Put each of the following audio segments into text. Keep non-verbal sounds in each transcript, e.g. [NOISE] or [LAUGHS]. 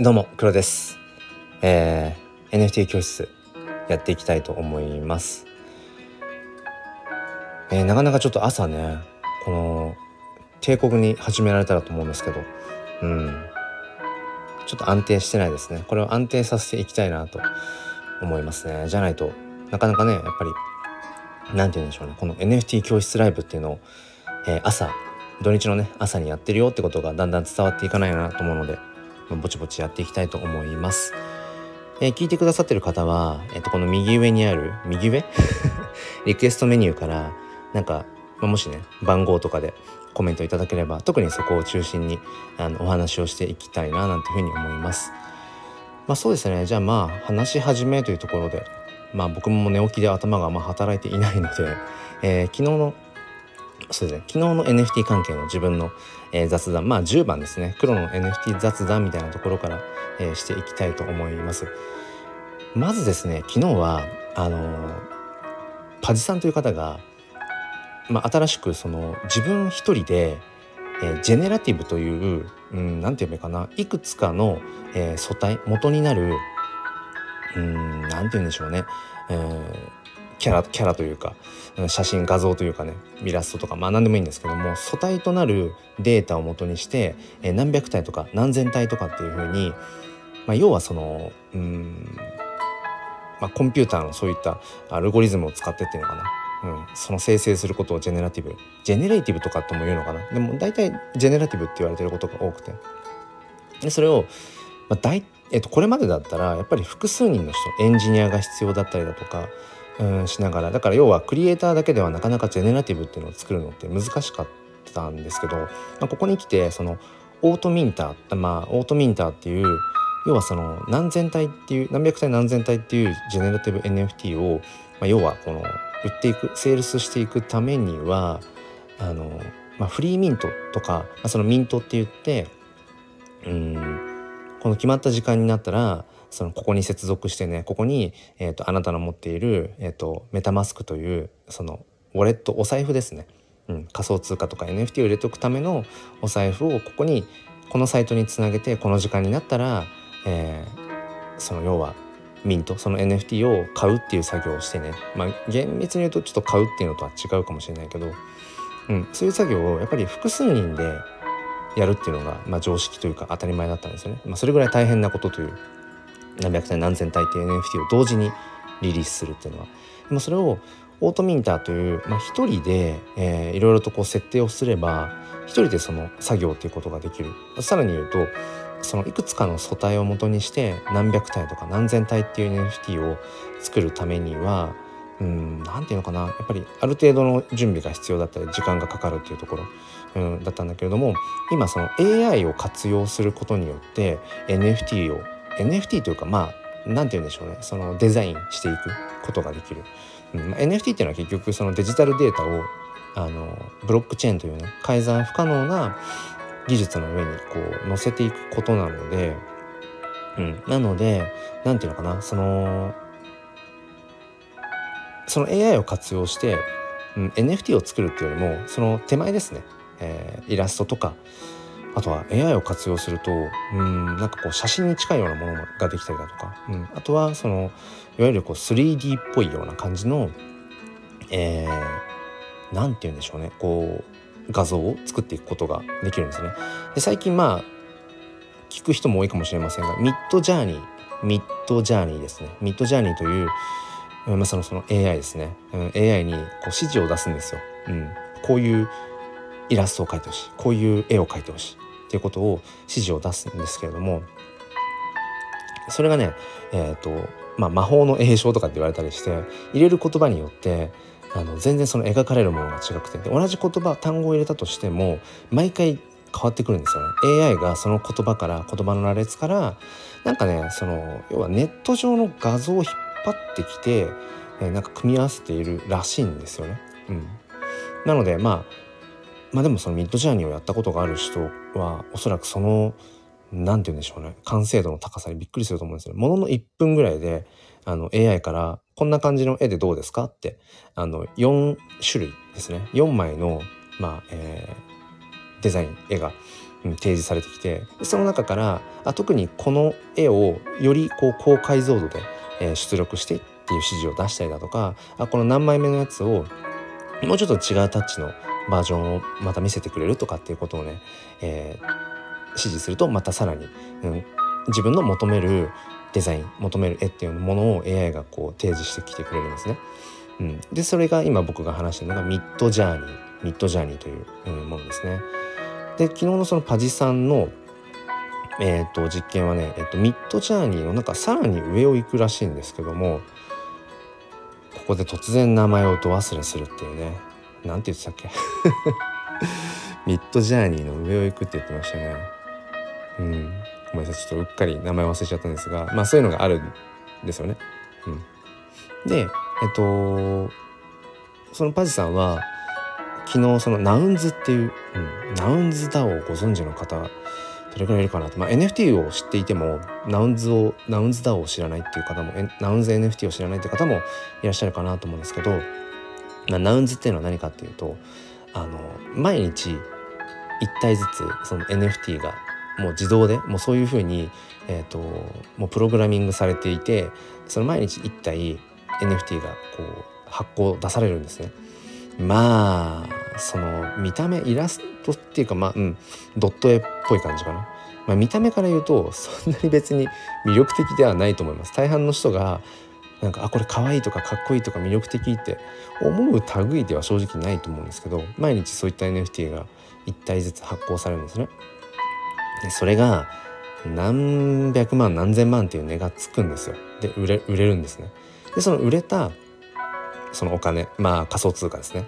どうも、黒です。えー、NFT 教室やっていきたいと思います。えー、なかなかちょっと朝ね、この帝国に始められたらと思うんですけど、うん、ちょっと安定してないですね。これを安定させていきたいなと思いますね。じゃないとなかなかね、やっぱり、なんて言うんでしょうね、この NFT 教室ライブっていうのを、えー、朝、土日のね、朝にやってるよってことがだんだん伝わっていかないなと思うので、ぼちぼちやっていきたいと思います。えー、聞いてくださってる方は、えっ、ー、と、この右上にある、右上？[LAUGHS] リクエストメニューから、なんか、まあ、もしね、番号とかでコメントいただければ、特にそこを中心にあのお話をしていきたいな、なんていうふうに思います。まあそうですね、じゃあまあ、話し始めというところで、まあ僕も寝起きで頭があま働いていないので、えー、昨日のそうですね。昨日の NFT 関係の自分の、えー、雑談まあ10番ですね。黒の NFT 雑談みたいなところから、えー、していきたいと思います。まずですね昨日はあのー、パジさんという方が、まあ、新しくその自分一人で、えー、ジェネラティブという、うん、なんて言うかな。いくつかの、えー、素体元になるうんなんて言うんでしょうね、えーキャラキャラというか写真画像というかねイラストとかまあ何でもいいんですけども素体となるデータをもとにして、え何百体とか何千体とかっていうふうに、まあ、要はそのうん、まあ、コンピューターのそういったアルゴリズムを使ってっていうのかな。うん、その生成することを generative generative とかとも言うのかな。でも大体 generative って言われてることが多くて。でそれを、まあ大えっと、これまでだったらやっぱり複数人の人エンジニアが必要だったりだとかうんしながら。だから要はクリエイターだけではなかなかジェネラティブっていうのを作るのって難しかったんですけど、まあ、ここに来てそのオートミンターまあオートミンターっていう要はその何千体っていう何百体何千体っていうジェネラティブ NFT を、まあ、要はこの売っていくセールスしていくためにはあの、まあ、フリーミントとか、まあ、そのミントって言ってうんこの決まった時間になったらそのここに接続してねここに、えーと、あなたの持っている、えーと、メタマスクというそのウォレットお財布ですね、うん、仮想通貨とか NFT を入れておくためのお財布をここにこのサイトにつなげてこの時間になったら、えー、その要はミントその NFT を買うっていう作業をしてねまあ厳密に言うとちょっと買うっていうのとは違うかもしれないけど、うん、そういう作業をやっぱり複数人でやるっていうのが、まあ、常識というか当たり前だったんですよね。まあ、それぐらい大変なことという何百体何千体っていう NFT を同時にリリースするっていうのは。でもそれをオートミンターという、まあ、一人で、えー、いろいろとこう設定をすれば一人でその作業っていうことができる。さらに言うとそのいくつかの素体を元にして何百体とか何千体っていう NFT を作るためにはうん何て言うのかな。やっぱりある程度の準備が必要だったり時間がかかるっていうところ、うん、だったんだけれども今その AI を活用することによって NFT を NFT というかまあ何て言うんでしょうね。そのデザインしていくことができる、うんまあ、NFT っていうのは結局そのデジタルデータをあのブロックチェーンというね改ざん不可能な技術の上にこう載せていくことなので、うん、なので何て言うのかな。そのその AI を活用して、うん、NFT を作るっていうよりもその手前ですね、えー、イラストとかあとは AI を活用するとうんなんかこう写真に近いようなものができたりだとか、うん、あとはそのいわゆるこう 3D っぽいような感じのえー、なんて言うんでしょうね。こう画像を作っていくことができるんですね。で最近まあ聞く人も多いかもしれませんがミッドジャーニーミッドジャーニーですね。ミッドジャーニーという、まあ、そのその AI ですね、うん、AI にこう指示を出すんですよ。うん、こういうイラストを描いてほしい。こういう絵を描いてほしい。っていうことを指示を出すんですけれどもそれがねえっ、ー、とまあ魔法の映像とかって言われたりして入れる言葉によってあの全然その描かれるものが違くて同じ言葉単語を入れたとしても毎回変わってくるんですよね AI がその言葉から言葉の羅列からなんかねその要はネット上の画像を引っ張ってきて、えー、なんか組み合わせているらしいんですよね。うん、なのでまあまあでもそのミッドジャーニーをやったことがある人はおそらくその何て言うんでしょうね。完成度の高さにびっくりすると思うんですよ。ものの1分ぐらいであの AI からこんな感じの絵でどうですか？ってあの4種類ですね。4枚の、まあえー、デザイン絵が、うん、提示されてきてその中からあ特にこの絵をよりこう高解像度で、えー、出力してっていう指示を出したりだとかあこの何枚目のやつをもうちょっと違うタッチのバージョンをまた見せてくれるとかっていうことをね、えー、指示するとまたさらに、うん、自分の求めるデザイン求める絵っていうものを AI がこう提示してきてくれるんですね。うん、でそれが今僕が話してるのがミッドジャーニーミッドジャーニーという、うん、ものですね。で昨日のそのパジさんのえーと、実験はね、えーと、ミッドジャーニーの中さらに上を行くらしいんですけどもここで突然名前をど忘れするっていうねなんて言ってたっけ？[LAUGHS] ミッドジャーニーの上を行くって言ってましたね。うん。ごめんなさいちょっとうっかり名前忘れちゃったんですが。まあそういうのがあるんですよね。うん、でえっとそのパジさんは昨日そのナウンズっていう、うん、ナウンズダオをご存知の方どれくらいいるかなと、まあ、NFT を知っていてもナウンズをナウンズダオを知らないっていう方もナウンズ NFT を知らないっていう方もいらっしゃるかなと思うんですけど、まあ、ナウンズっていうのは何かっていうとあの毎日1体ずつその NFT がもう自動でもうそういうふうに、えーと、もうプログラミングされていてその毎日1体 NFT がこう発行出されるんですね。まあその見た目イラストっていうかまあうんドット絵っぽい感じかな。まあ、見た目から言うとそんなに別に魅力的ではないと思います。大半の人がなんかあこれ可愛いとかかっこいいとか魅力的って思う類では正直ないと思うんですけど毎日そういった NFT が1体ずつ発行されるんですね。でそれが何百万何千万っていう値がつくんですよ。で売れ売れるんですね。でその売れたそのお金まあ仮想通貨ですね。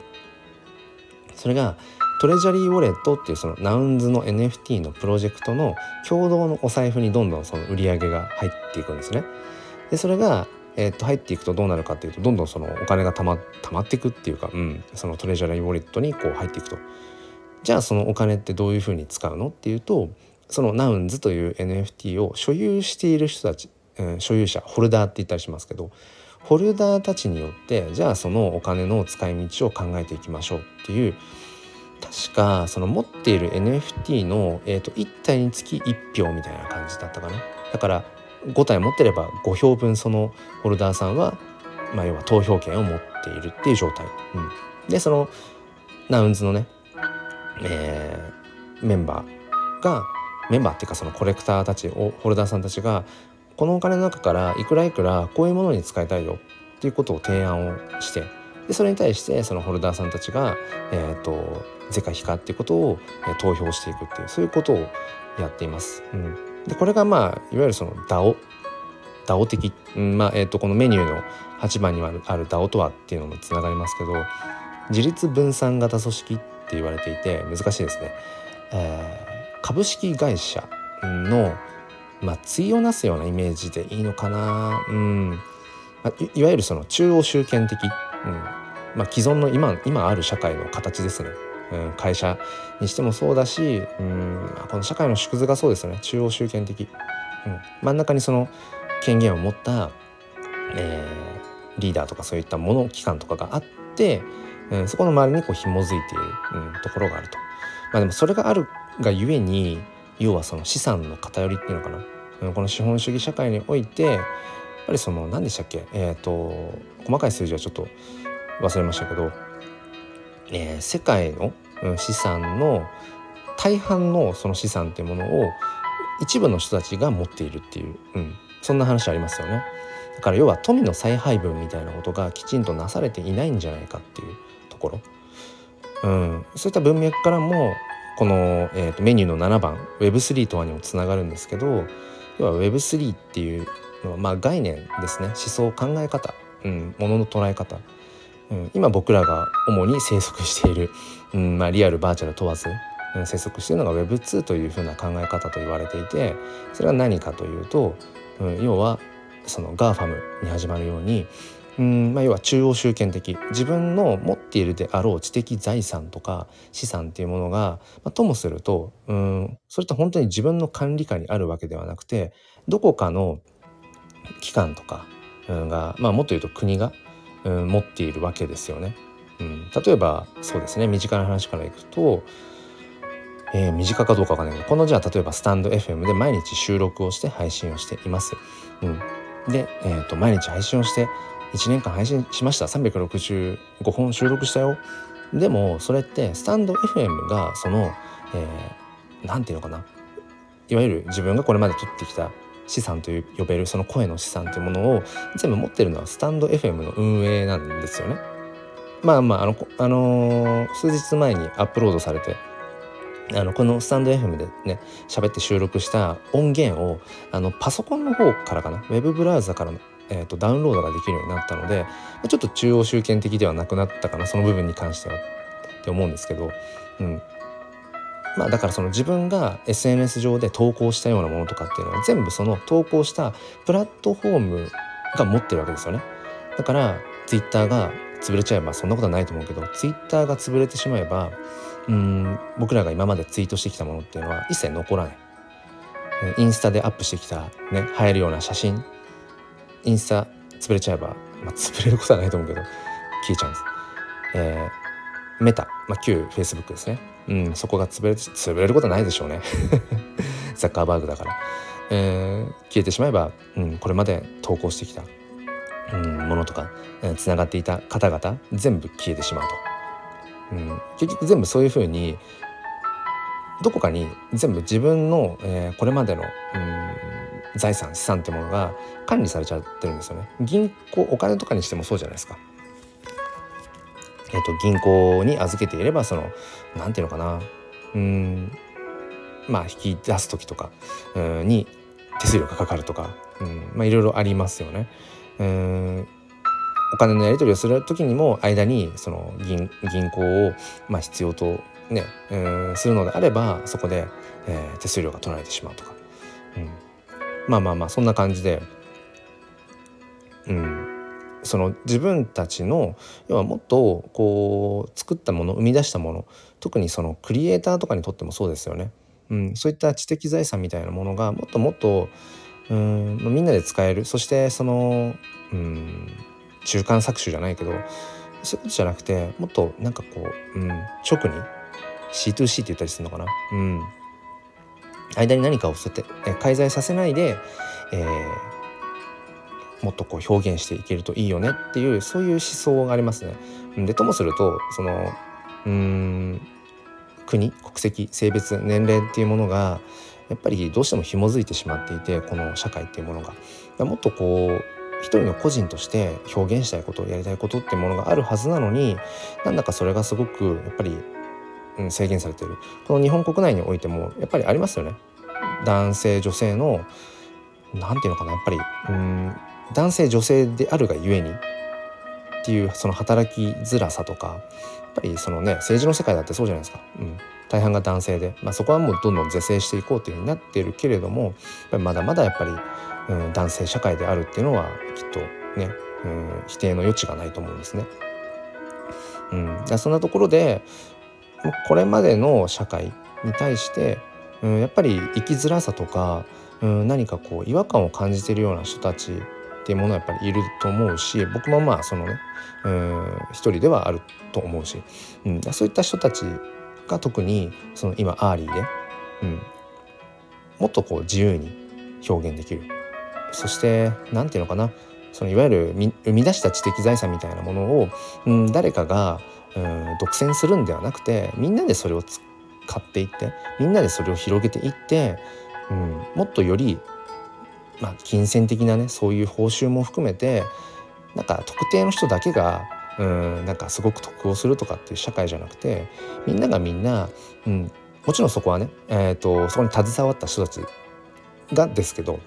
それがトレジャリーウォレットっていうそのナウンズの NFT のプロジェクトの共同のお財布にどんどんその売り上げが入っていくんですね。でそれがえー、と入っていくとどうなるかっていうとどんどんそのお金がたまたまっていくっていうか、うん、そのトレジャリーウォレットにこう入っていくと。じゃあそのお金ってどういうふうに使うのっていうとそのナウンズという NFT を所有している人たち、うん、所有者ホルダーって言ったりしますけどホルダーたちによってじゃあそのお金の使い道を考えていきましょうっていう確かその持っている NFT の、えー、と1体につき1票みたいな感じだったかな。だから5体持ってれば5票分そのホルダーさんは、まあ、要は投票権を持っているっていう状態、うん、でそのナウンズのね、えー、メンバーがメンバーっていうかそのコレクターたちをホルダーさんたちがこのお金の中からいくらいくらこういうものに使いたいよっていうことを提案をしてでそれに対してそのホルダーさんたちが、えーと、是か非かっていうことを、えー、投票していくっていうそういうことをやっています。うん、でこれがまあいわゆるその DAO DAO 的、うんまあえーと、このメニューの8番にあるある DAO とはっていうのもつながりますけど自立分散型組織って言われていて難しいですね。えー株式会社の、まあ、対をなすようなイメージでいいのかな、うん。まあ、いわゆるその中央集権的、うん。まあ、既存の今今ある社会の形ですね。うん、会社にしてもそうだし、うん、この社会の縮図がそうですよね。中央集権的、うん、真ん中にその権限を持った、えー、リーダーとかそういったもの機関とかがあって、うん、そこの周りにこう紐づいている、うん、ところがあると。まあ、でもそれがあるがゆえに要はその資産の偏りっていうのかな。この資本主義社会においてやっぱりその何でしたっけ？えっ、ー、と細かい数字はちょっと忘れましたけど、えー、世界の資産の大半のその資産っていうものを一部の人たちが持っているっていう、うん、そんな話ありますよね。だから要は富の再配分みたいなことがきちんとなされていないんじゃないかっていうところ、うん、そういった文脈からもこの、えー、とメニューの7番 Web3 とはにもつながるんですけど要は Web3 っていうのは、まあ、概念ですね。思想考え方、うん、ものの捉え方、うん、今僕らが主に生息している、うんまあ、リアルバーチャル問わず、うん、生息しているのが Web2 というふうな考え方と言われていてそれは何かというと、うん、要はその GAFAM に始まるようにうんまあ、要は中央集権的自分の持っているであろう知的財産とか資産っていうものが、まあ、ともするとうんそれって本当に自分の管理下にあるわけではなくてどこかの機関とかが、まあ、もっと言うと国が、うん、持っているわけですよね。うん、例えばそうですね身近な話からいくとえー、短かどうかわかんないけどこのじゃあ例えばスタンド FM で毎日収録をして配信をしています。うん、で、えーと、毎日配信をして1年間配信しました365本収録したよ。でもそれってスタンド FM がその何、えー、て言うのかないわゆる自分がこれまで取ってきた資産という呼べるその声の資産というものを全部持ってるのはスタンド FM の運営なんですよね。まあまああの、あのー、数日前にアップロードされてあのこのスタンド FM でね喋って収録した音源をあのパソコンの方からかなウェブブラウザから、えーと、ダウンロードができるようになったのでちょっと中央集権的ではなくなったかなその部分に関してはって思うんですけど、うん、まあだからその自分が SNS 上で投稿したようなものとかっていうのは全部その投稿したプラットフォームが持ってるわけですよね。だから Twitter が潰れちゃえばそんなことはないと思うけど Twitter が潰れてしまえばうん僕らが今までツイートしてきたものっていうのは一切残らない。インスタでアップしてきたね流行るような写真インスタ潰れちゃえば、まあ、潰れることはないと思うけど消えちゃうんです。えー、メタ、まあ、旧 Facebook ですね。うん、そこが潰れ潰れることはないでしょうね。[LAUGHS] ザッカーバーグだから。えー、消えてしまえば、うん、これまで投稿してきた、うん、ものとかつな、えー、がっていた方々全部消えてしまうと。うん、結局全部そういうふうにどこかに全部自分の、えー、これまでの、うん、財産資産ってものが管理されちゃってるんですよね。銀行お金とかにしてもそうじゃないですか。えーと、銀行に預けていればその何て言うのかな。うん。まあ引き出す時とかに手数料がかかるとか、うん。まあ、いろいろありますよね。うん。お金のやり取りをする時にも間にその銀銀行をまあ必要とね、うん、するのであればそこで、えー、手数料が取られてしまうとか、うん、まあまあまあそんな感じで、うん、その自分たちの要はもっとこう作ったもの生み出したもの特にそのクリエイターとかにとってもそうですよね。うん、そういった知的財産みたいなものがもっともっとうんみんなで使える。そしてそのうん中間搾取じゃないけどそういうことじゃなくてもっとなんかこう、うん、直に C2C って言ったりするのかな、うん、間に何かをそうやって介在させないで、えー、もっとこう表現していけるといいよねっていうそういう思想がありますね。でともするとそのうん国国籍性別年齢っていうものがやっぱりどうしても紐づいてしまっていてこの社会っていうものが。もっとこう一人の個人として表現したいことやりたいことっていうものがあるはずなのになんだかそれがすごくやっぱり、うん、制限されている。この日本国内においてもやっぱりありますよね。男性女性の何て言うのかなやっぱりうん男性女性であるがゆえにっていうその働きづらさとかやっぱりそのね政治の世界だってそうじゃないですか、うん、大半が男性で、まあ、そこはもうどんどん是正していこうというふうになっているけれどもやっぱりまだまだやっぱり、うん、男性社会であるっていうのはきっとね、うん、否定の余地がないと思うんですね。うん、そんなところでこれまでの社会に対して、うん、やっぱり生きづらさとか、うん、何かこう違和感を感じているような人たちっていうものはやっぱりいると思うし僕もまあそのね、うん、一人ではあると思うし、うん、そういった人たちが特にその今 early で、うん、もっとこう自由に表現できる。そして何て言うのかなそのいわゆる生み出した知的財産みたいなものを、うん、誰かが、うん、独占するんではなくてみんなでそれを使っていってみんなでそれを広げていって、うん、もっとより、まあ、金銭的なねそういう報酬も含めてなんか特定の人だけがうんなんかすごく得をするとかっていう社会じゃなくてみんながみんな、うん、もちろんそこはね、えーと、そこに携わった人たちがですけど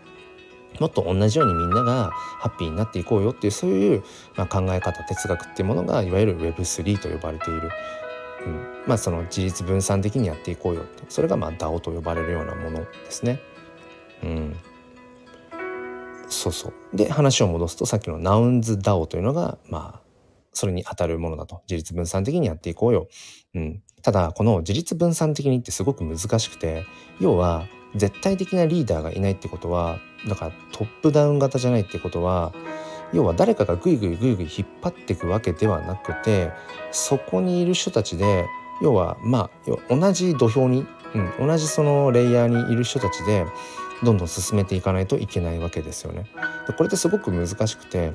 もっと同じようにみんながハッピーになっていこうよっていうそういう、まあ、考え方哲学っていうものがいわゆる Web3 と呼ばれている、うん、まあその自立分散的にやっていこうよってそれがまあ DAO と呼ばれるようなものですね。うん、そうそうで話を戻すとさっきのナウンズ DAO というのがまあそれに当たるものだと。自立分散的にやっていこうよ。うん。ただ、この自立分散的にってすごく難しくて、要は、絶対的なリーダーがいないってことは、だからトップダウン型じゃないってことは、要は誰かがグイグイグイグイ引っ張っていくわけではなくて、そこにいる人たちで、要はまあ同じ土俵に、うん、同じそのレイヤーにいる人たちでどんどん進めていかないといけないわけですよね。でこれってすごく難しくて、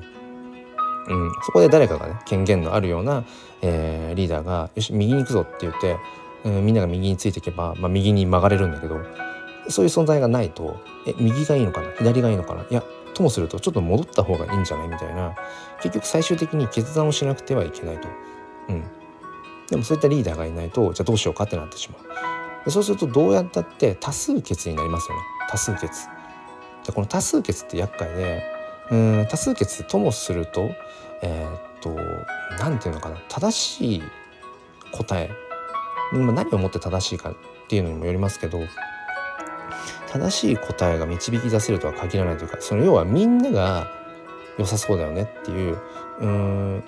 うん、そこで誰かがね権限のあるような、えー、リーダーが「よし右に行くぞ」って言って、うん、みんなが右についていけば、まあ、右に曲がれるんだけどそういう存在がないと「え右がいいのかな左がいいのかないやともするとちょっと戻った方がいいんじゃないみたいな結局最終的に決断をしなくてはいけないと。うん、でもそういったリーダーがいないとじゃあどうしようかってなってしまう。でそうするとどうやったって多数決になりますよね。多数決。でこの多数決って厄介でうん多数決ともするとえー、っと何て言うのかな。正しい答え。何をもって正しいかっていうのにもよりますけど正しい答えが導き出せるとは限らないというかその要はみんなが良さそうだよねっていううん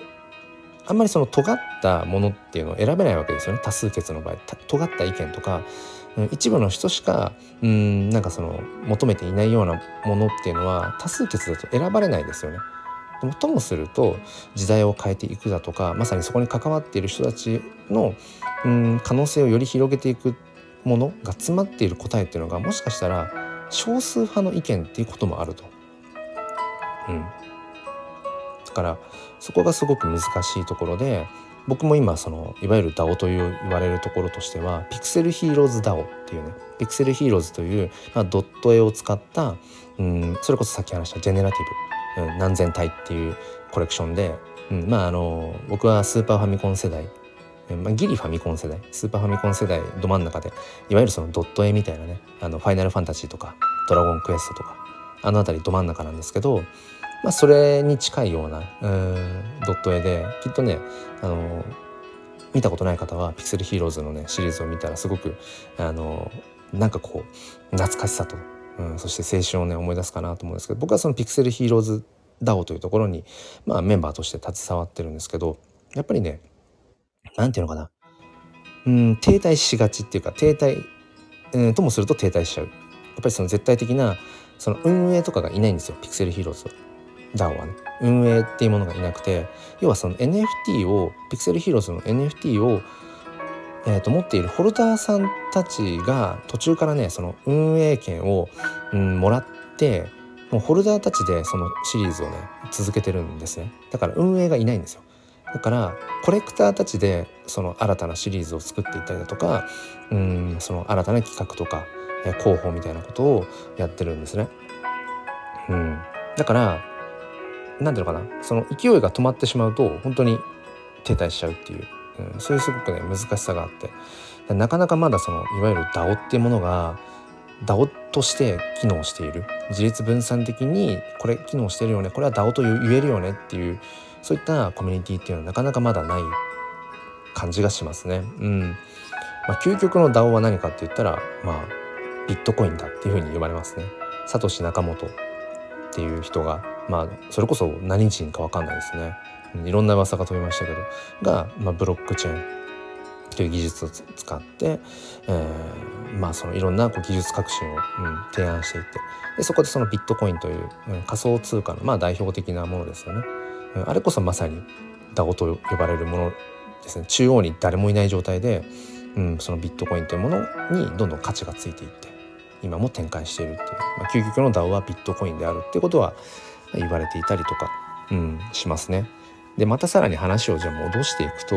あんまりその尖ったものっていうのを選べないわけですよね多数決の場合尖った意見とか一部の人しかうんなんかその求めていないようなものっていうのは多数決だと選ばれないですよね。でもともすると時代を変えていくだとかまさにそこに関わっている人たちのうん可能性をより広げていくものが詰まっている答えっていうのがもしかしたら少数派の意見っていうこともあると。うん、だからそこがすごく難しいところで僕も今そのいわゆる DAO という言われるところとしてはピクセルヒーローズ DAO っていうね PixelHeroes という、まあ、ドット絵を使ったうんそれこそさっき話したジェネラティブ、うん、何千体っていうコレクションで、うん、まああの僕はスーパーファミコン世代まあ、ギリファミコン世代スーパーファミコン世代ど真ん中でいわゆるそのドット絵みたいなねあのファイナルファンタジーとかドラゴンクエストとかあの辺りど真ん中なんですけどまあ、それに近いようなうんドット絵できっとねあの見たことない方はピクセルヒーローズのねシリーズを見たらすごくあのなんかこう懐かしさと、うん、そして青春をね思い出すかなと思うんですけど僕はそのピクセルヒーローズ DAO というところに、まあ、メンバーとして携わってるんですけどやっぱりね何て言うのかなうん停滞しがちっていうか停滞、うん、ともすると停滞しちゃうやっぱりその絶対的なその運営とかがいないんですよピクセルヒーローズは。DAO はね運営っていうものがいなくて要はその NFT をピクセルヒーローズの NFT を、えー、と持っているホルダーさんたちが途中からねその運営権を、うん、もらってもうホルダーたちでそのシリーズをね続けてるんですね。だから運営がいないんですよ。だからコレクターたちでその新たなシリーズを作っていったりだとかうんその新たな企画とか、え広報みたいなことをやってるんですね。うん、だから何ていうのかな？その勢いが止まってしまうと本当に停滞しちゃうっていう、うん、そういうすごくね難しさがあって。なかなかまだそのいわゆる DAO っていうものが DAO として機能している。自立分散的にこれ機能してるよね。これは DAO と言えるよねっていうそういったコミュニティっていうのはなかなかまだない感じがしますね。うん。まあ、究極の DAO は何かって言ったらまあビットコインだっていうふうに言われますね。サトシ・ナカモトっていう人がまあそれこそ何人か分かんないですね。いろんな噂が飛びましたけど。が、まあ、ブロックチェーンという技術を使って、えー、まあそのいろんなこう技術革新を、うん、提案していって。でそこでそのビットコインという、うん、仮想通貨のまあ代表的なものですよね、うん、あれこそまさに DAO と呼ばれるものですね。中央に誰もいない状態で、うん、そのビットコインというものにどんどん価値がついていって今も展開しているっていう、まあ、究極の DAO はビットコインであるっていうことは言われていたりとか、うん、しますね。でまたさらに話をじゃあ戻していくと,、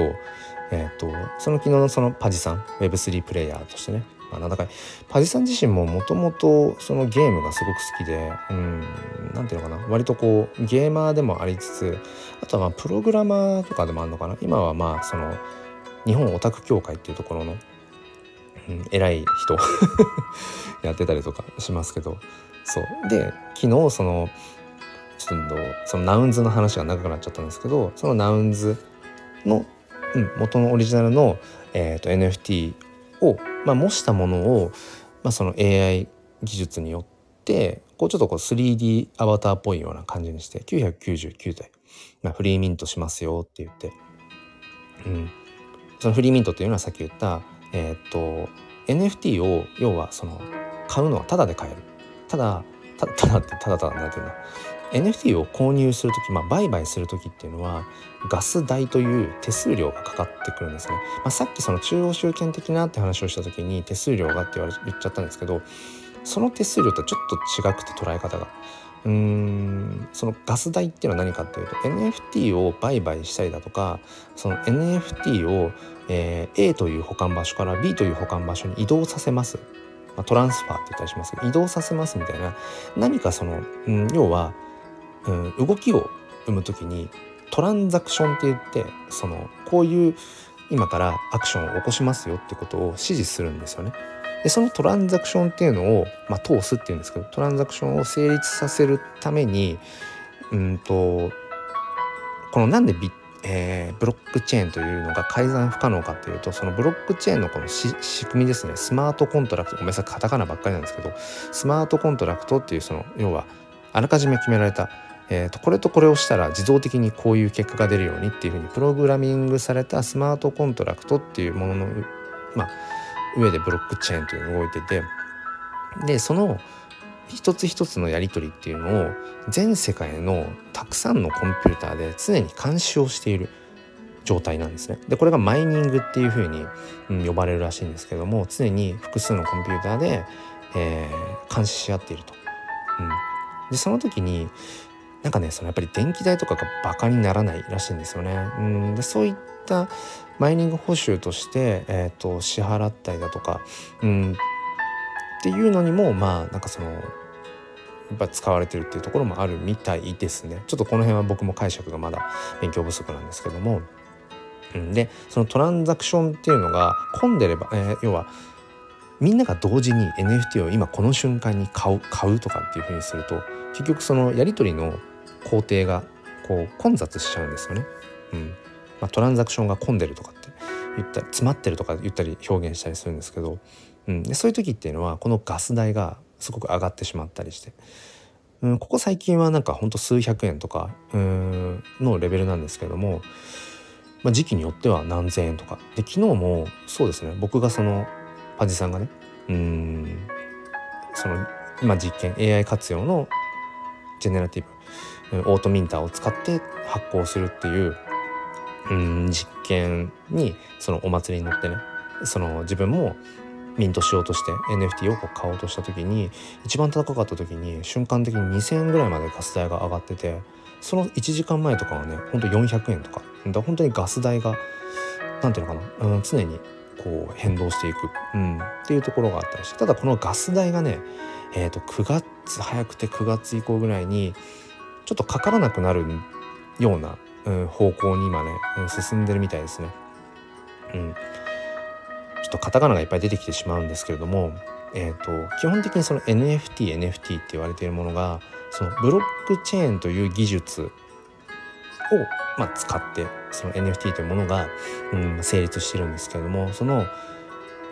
えーと、その昨日のそのパジさん Web3 プレイヤーとしてね、まあ、なんだかパジさん自身ももともとそのゲームがすごく好きでうん何ていうのかな割とこうゲーマーでもありつつあとはまあプログラマーとかでもあるのかな今はまあその日本オタク協会っていうところの、うん、偉い人 [LAUGHS] やってたりとかしますけどそうで昨日そのちょっとそのナウンズの話が長くなっちゃったんですけどそのナウンズの、うん、元のオリジナルの、えーと、NFT を、まあ、模したものを、まあ、その AI 技術によってこうちょっとこう 3D アバターっぽいような感じにして999体、まあ、フリーミントしますよって言って、うん、そのフリーミントっていうのはさっき言ったえっ、ー、と NFT を要はその買うのはタダで買える。ただたただってただただなんていうの NFT を購入する時、まあ、売買する時っていうのはガス代という手数料がかかってくるんですね、まあ、さっきその中央集権的なって話をした時に手数料がって言われ言っちゃったんですけどその手数料とはちょっと違くて捉え方が。うーんそのガス代っていうのは何かっていうと NFT を売買したりだとかその NFT を、えー、A という保管場所から B という保管場所に移動させます、まあ、トランスファーって言ったりしますけど移動させますみたいな何かその、うん、要は、うん、動きを生む時にトランザクションって言ってそのこういう今からアクションを起こしますよってことを指示するんですよね。でそのトランザクションっていうのを、まあ、通すっていうんですけどトランザクションを成立させるためにうんとこのなんでビ、えー、ブロックチェーンというのが改ざん不可能かっていうとそのブロックチェーンのこの仕組みですね。スマートコントラクト。ごめんなさい。カタカナばっかりなんですけどスマートコントラクトっていうその要はあらかじめ決められたえーと、これとこれをしたら自動的にこういう結果が出るようにっていうふうにプログラミングされたスマートコントラクトっていうものの、まあ、上でブロックチェーンというのが動いててでその一つ一つのやり取りっていうのを全世界のたくさんのコンピューターで常に監視をしている状態なんですね。でこれがマイニングっていうふうに、うん、呼ばれるらしいんですけども常に複数のコンピューターで、えー、監視し合っていると。うん、でその時になんかねそのやっぱり電気代とかがバカにならないらしいんですよね。うん、でそういったマイニング報酬として、えーと、支払ったりだとか、うん、っていうのにもまあなんかそのやっぱ使われてるっていうところもあるみたいですね。ちょっとこの辺は僕も解釈がまだ勉強不足なんですけども。うん、でそのトランザクションっていうのが混んでれば、えー、要はみんなが同時に NFT を今この瞬間に買う買うとかっていうふうにすると結局そのやり取りの工程がこう混雑しちゃうんですよね。うん。まあ、トランザクションが混んでるとかって言ったり詰まってるとか言ったり表現したりするんですけど、うん、でそういう時っていうのはこのガス代がすごく上がってしまったりして、うん、ここ最近はなんかほんと数百円とかうんのレベルなんですけども、まあ、時期によっては何千円とか。で昨日もそうですね。僕がそのパジさんがねうん。その今実験 AI 活用のジェネラティブオートミンターを使って発行するっていううん実験にそのお祭りに乗ってねその自分もミントしようとして NFT をこう買おうとした時に一番高かった時に瞬間的に2,000円ぐらいまでガス代が上がっててその1時間前とかはねほんと400円とか。だ本当にガス代が何ていうのかな、うん、常にこう変動していく、うん、っていうところがあったりして。ただこのガス代がね、えー、と9月早くて9月以降ぐらいにちょっとかからなくなるようなうん、方向に今ね、うん、進んでるみたいですね。うん、ちょっとカタカナがいっぱい出てきてしまうんですけれども、えーと、基本的にその NFT NFT って言われているものがそのブロックチェーンという技術を、まあ、使ってその NFT というものが、うん、成立してるんですけれどもその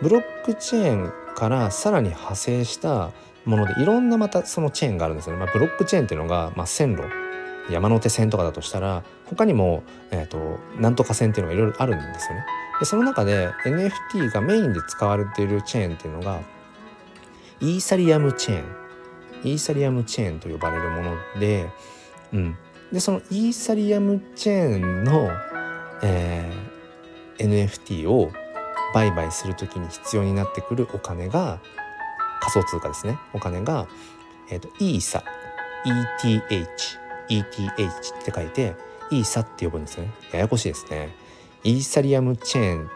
ブロックチェーンからさらに派生したものでいろんなまたそのチェーンがあるんですよね。まあ、ブロックチェーンっていうのが、まあ、線路山手線とかだとしたら他にも、えーと、なんとか線っていうのがいろいろあるんですよね。でその中で NFT がメインで使われているチェーンっていうのがイーサリアムチェーンイーサリアムチェーンと呼ばれるもので,、うん、でそのイーサリアムチェーンの、えー、NFT を売買する時に必要になってくるお金が仮想通貨ですね。お金が、えーと、とイーサ ETH ETH って書いてイーサって呼ぶんですね。ややこしいですね。イーサリアムチェーン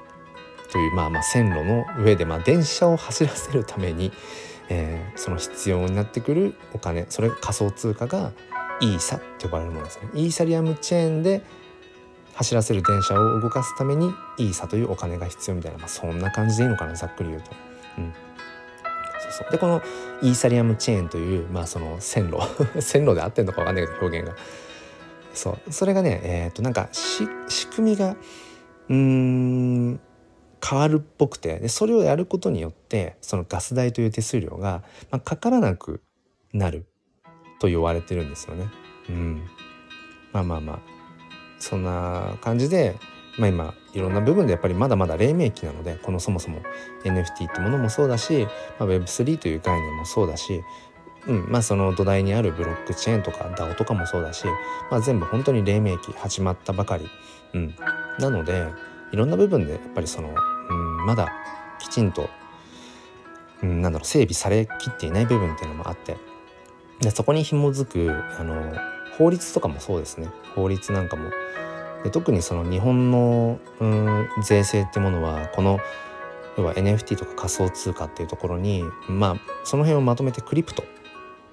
というまあまあ線路の上でまあ電車を走らせるために、えー、その必要になってくるお金。それ仮想通貨がイーサって呼ばれるものですね。イーサリアムチェーンで走らせる電車を動かすためにイーサというお金が必要みたいな、まあ、そんな感じでいいのかな。ざっくり言うと。うん。そう。でこのイーサリアムチェーンという、まあ、その線路。[LAUGHS] 線路で合ってんのか分かんないけど表現が。そう。それがねえっ、ー、となんか仕組みがうん変わるっぽくて。でそれをやることによってそのガス代という手数料が、まあ、かからなくなると言われてるんですよね。うん、まあまあまあ。そんな感じでまあ、今いろんな部分でやっぱりまだまだ黎明期なのでこのそもそも NFT ってものもそうだし、まあ、Web3 という概念もそうだしうんまあ、その土台にあるブロックチェーンとか DAO とかもそうだし、まあ、全部本当に黎明期始まったばかり、うん、なのでいろんな部分でやっぱりその、うん、まだきちんと、うん、なんだろう整備されきっていない部分っていうのもあってでそこに紐づくあの法律とかもそうですね。法律なんかもで特にその日本の、うん、税制ってものはこの要は NFT とか仮想通貨っていうところにまあその辺をまとめてクリプト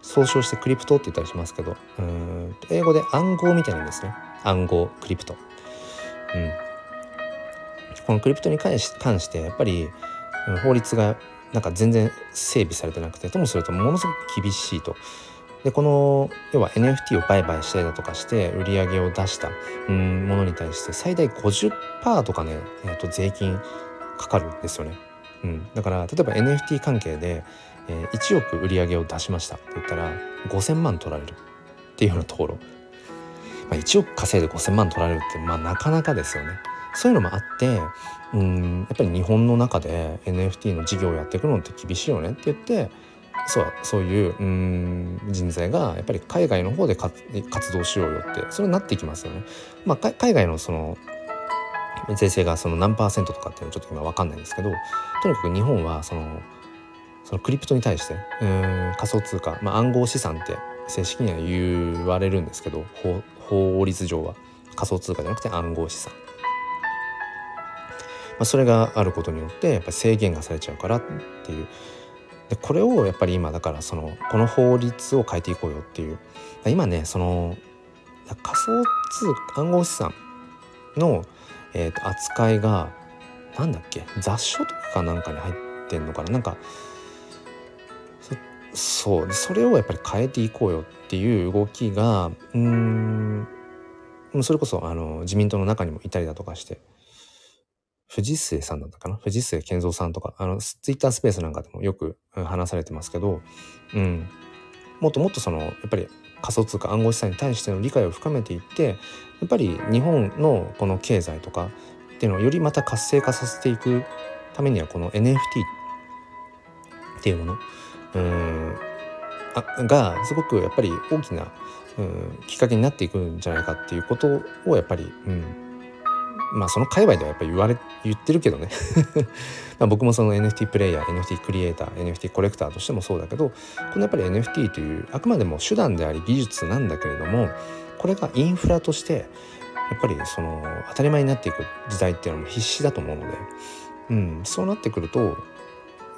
総称してクリプトって言ったりしますけどうん英語で暗号みたいなんですね暗号クリプト。うん、このクリプトに関し関してやっぱり法律がなんか全然整備されてなくてともするとものすごく厳しいと。でこの要は NFT を売買したりだとかして売り上げを出したものに対して最大50%とかね、えー、と税金かかるんですよね。うん、だから例えば NFT 関係で、えー、1億売り上げを出しましたって言ったら5,000万取られるっていうようなところ、まあ、1億稼いで5,000万取られるってまあなかなかですよね。そういうのもあってうんやっぱり日本の中で NFT の事業をやっていくのって厳しいよねって言ってそうそういううん人材がやっぱり海外の方で活動しようよってそれになってきますよね。まあ、海外のその税制がその何パーセントとかっていうのはちょっと今分かんないんですけどとにかく日本はそのそのクリプトに対してうん仮想通貨、まあ、暗号資産って正式には言われるんですけど法律上は仮想通貨じゃなくて暗号資産。まあ、それがあることによってやっぱり制限がされちゃうからっていうでこれをやっぱり今だからそのこの法律を変えていこうよっていう。今ねその仮想通貨暗号資産のえー、と扱いがなんだっけ雑書とかなんかに入ってんのかな。なんかそう。それをやっぱり変えていこうよっていう動きがうんそれこそあの自民党の中にもいたりだとかして。藤末さんだったかな？藤末健三さんとか。あのツイッタースペースなんかでもよく話されてますけど、うん、もっともっとそのやっぱり仮想通貨暗号資産に対しての理解を深めていってやっぱり日本のこの経済とかっていうのをよりまた活性化させていくためにはこの NFT っていうものうんあがすごくやっぱり大きなうんきっかけになっていくんじゃないかっていうことをやっぱり、うん、まあその界隈ではやっぱり言われ言ってるけどね。[LAUGHS] ま僕もその NFT プレイヤー NFT クリエイター NFT コレクターとしてもそうだけどこのやっぱり NFT というあくまでも手段であり技術なんだけれどもこれがインフラとしてやっぱりその当たり前になっていく時代っていうのも必死だと思うので、うん、そうなってくるとやっ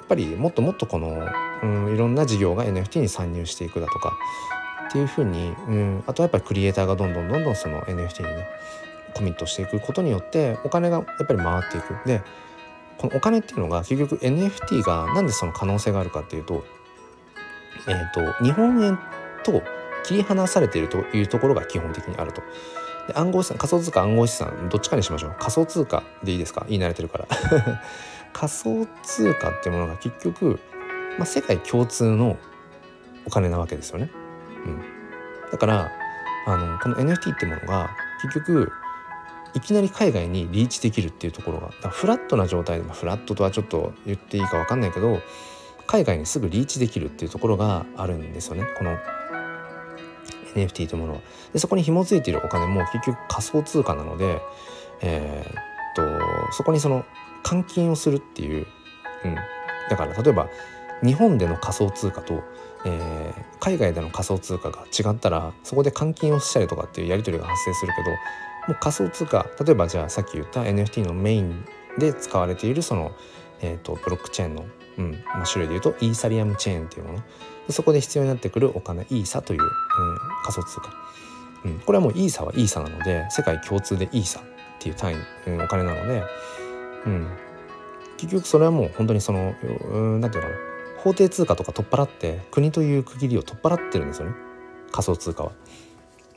ぱりもっともっとこの、うん、いろんな事業が NFT に参入していくだとかっていうふうに、うん、あとはやっぱりクリエイターがどんどんどんどんその NFT にねコミットしていくことによってお金がやっぱり回っていく。でこのお金っていうのが結局 NFT がなんでその可能性があるかっていうと,、えーと、日本円と切り離されているというところが基本的にあると。で暗号資産仮想通貨暗号資産どっちかにしましょう。仮想通貨でいいですか？言い慣れてるから。[LAUGHS] 仮想通貨っていうものが結局、まあ、世界共通のお金なわけですよね。うん、だからあのこの NFT ってものが結局いきなり海外にリーチできるっていうところがフラットな状態でフラットとはちょっと言っていいか分かんないけど海外にすぐリーチできるっていうところがあるんですよねこの NFT というものは。でそこに紐付いているお金も結局仮想通貨なので、えー、っとそこにその換金をするっていう、うん、だから例えば日本での仮想通貨と、えー、海外での仮想通貨が違ったらそこで換金をしたりとかっていうやり取りが発生するけどもう仮想通貨例えばじゃあさっき言った NFT のメインで使われているその、えーと、ブロックチェーンの、うんまあ、種類でいうとイーサリアムチェーンっていうもの。そこで必要になってくるお金イーサという、うん、仮想通貨、うん、これはもうイーサはイーサなので世界共通でイーサっていう単位、うん、お金なので、うん、結局それはもう本当にその何、うん、て言うかな。法定通貨とか取っ払って国という区切りを取っ払ってるんですよね。仮想通貨は。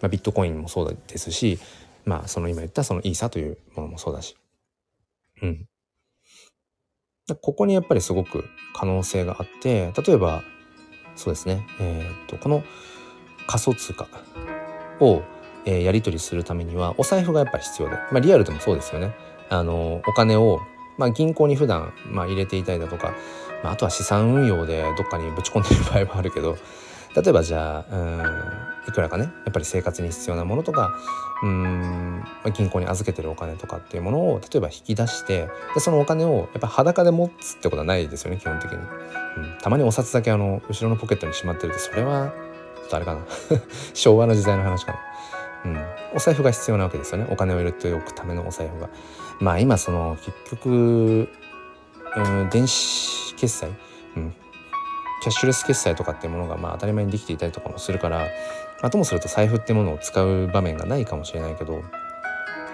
まあ、ビットコインもそうですしまあその今言ったそのイーサというものもそうだし。うん。ここにやっぱりすごく可能性があって、例えば、そうですね、えー、っと、この仮想通貨を、えー、やり取りするためには、お財布がやっぱり必要で、まあリアルでもそうですよね。あの、お金を、まあ銀行に普段、まあ入れていたりだとか、まあ、あとは資産運用でどっかにぶち込んでる場合もあるけど、例えばじゃあうんいくらかねやっぱり生活に必要なものとかうん銀行に預けてるお金とかっていうものを例えば引き出してでそのお金をやっぱ裸で持つってことはないですよね基本的に、うん、たまにお札だけあの後ろのポケットにしまってるってそれはちょっとあれかな。[LAUGHS] 昭和の時代の話かな。うん、お財布が必要なわけですよね。お金を入れておくためのお財布が。まあ今その結局、うん、電子決済、うん、キャッシュレス決済とかっていうものがまあ当たり前にできていたりとかもするから、まあ、ともすると財布ってものを使う場面がないかもしれないけど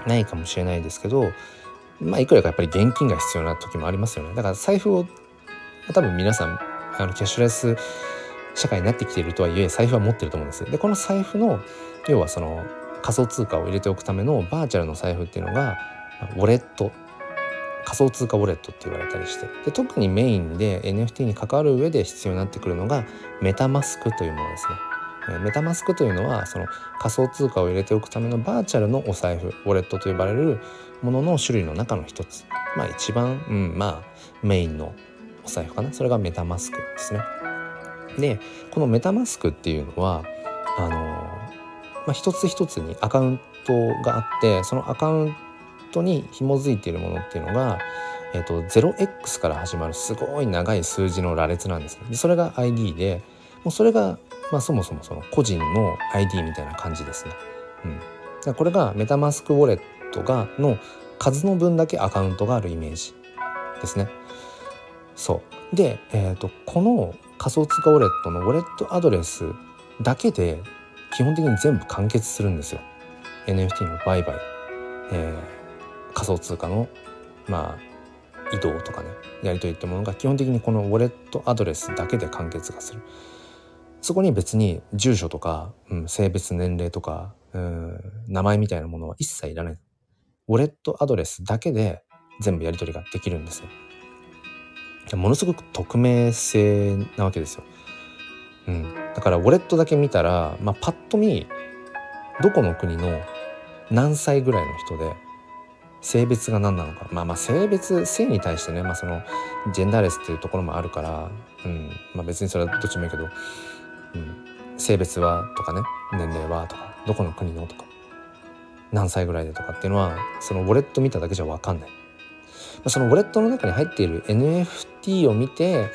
ないかもしれないですけどまあいくらかやっぱり現金が必要な時もありますよね。だから財布を多分皆さんあのキャッシュレス社会になってきているとはいえ財布は持ってると思うんです。でこの財布の要はその仮想通貨を入れておくためのバーチャルの財布っていうのがウォレット。仮想通貨ウォレットって言われたりして。で特にメインで NFT に関わる上で必要になってくるのがメタマスクというものですね。メタマスクというのはその仮想通貨を入れておくためのバーチャルのお財布ウォレットと呼ばれるものの種類の中の一つまあ一番、うん、まあメインのお財布かなそれがメタマスクですね。でこのメタマスクっていうのはあの、まあ、一つ一つにアカウントがあってそのアカウントに紐づいているものっていうのが、えーと、0x から始まるすごい長い数字の羅列なんですね。でそれが ID でもうそれが、まあ、そもそもその個人の ID みたいな感じですね。うん、これがメタマスクウォレットがの数の分だけアカウントがあるイメージですね。そう。で、えーと、この仮想通貨ウォレットのウォレットアドレスだけで基本的に全部完結するんですよ。NFT の売買、えー、仮想通貨のまあ移動とかねやり取りってものが基本的にこのウォレットアドレスだけで完結がする。そこに別に住所とか、うん、性別年齢とか、うん、名前みたいなものは一切いらない。ウォレットアドレスだけで全部やり取りができるんですよ。ものすごく匿名性なわけですよ。うん、だからウォレットだけ見たら、まあ、パッと見どこの国の何歳ぐらいの人で性別が何なのか。まあまあ性別性に対してね、まあ、そのジェンダーレスっていうところもあるから、うん。まあ、別にそれはどっちもいいけど、うん、性別はとかね年齢はとかどこの国のとか何歳ぐらいでとかっていうのはそのウォレット見ただけじゃ分かんない。そのウォレットの中に入っている NFT を見て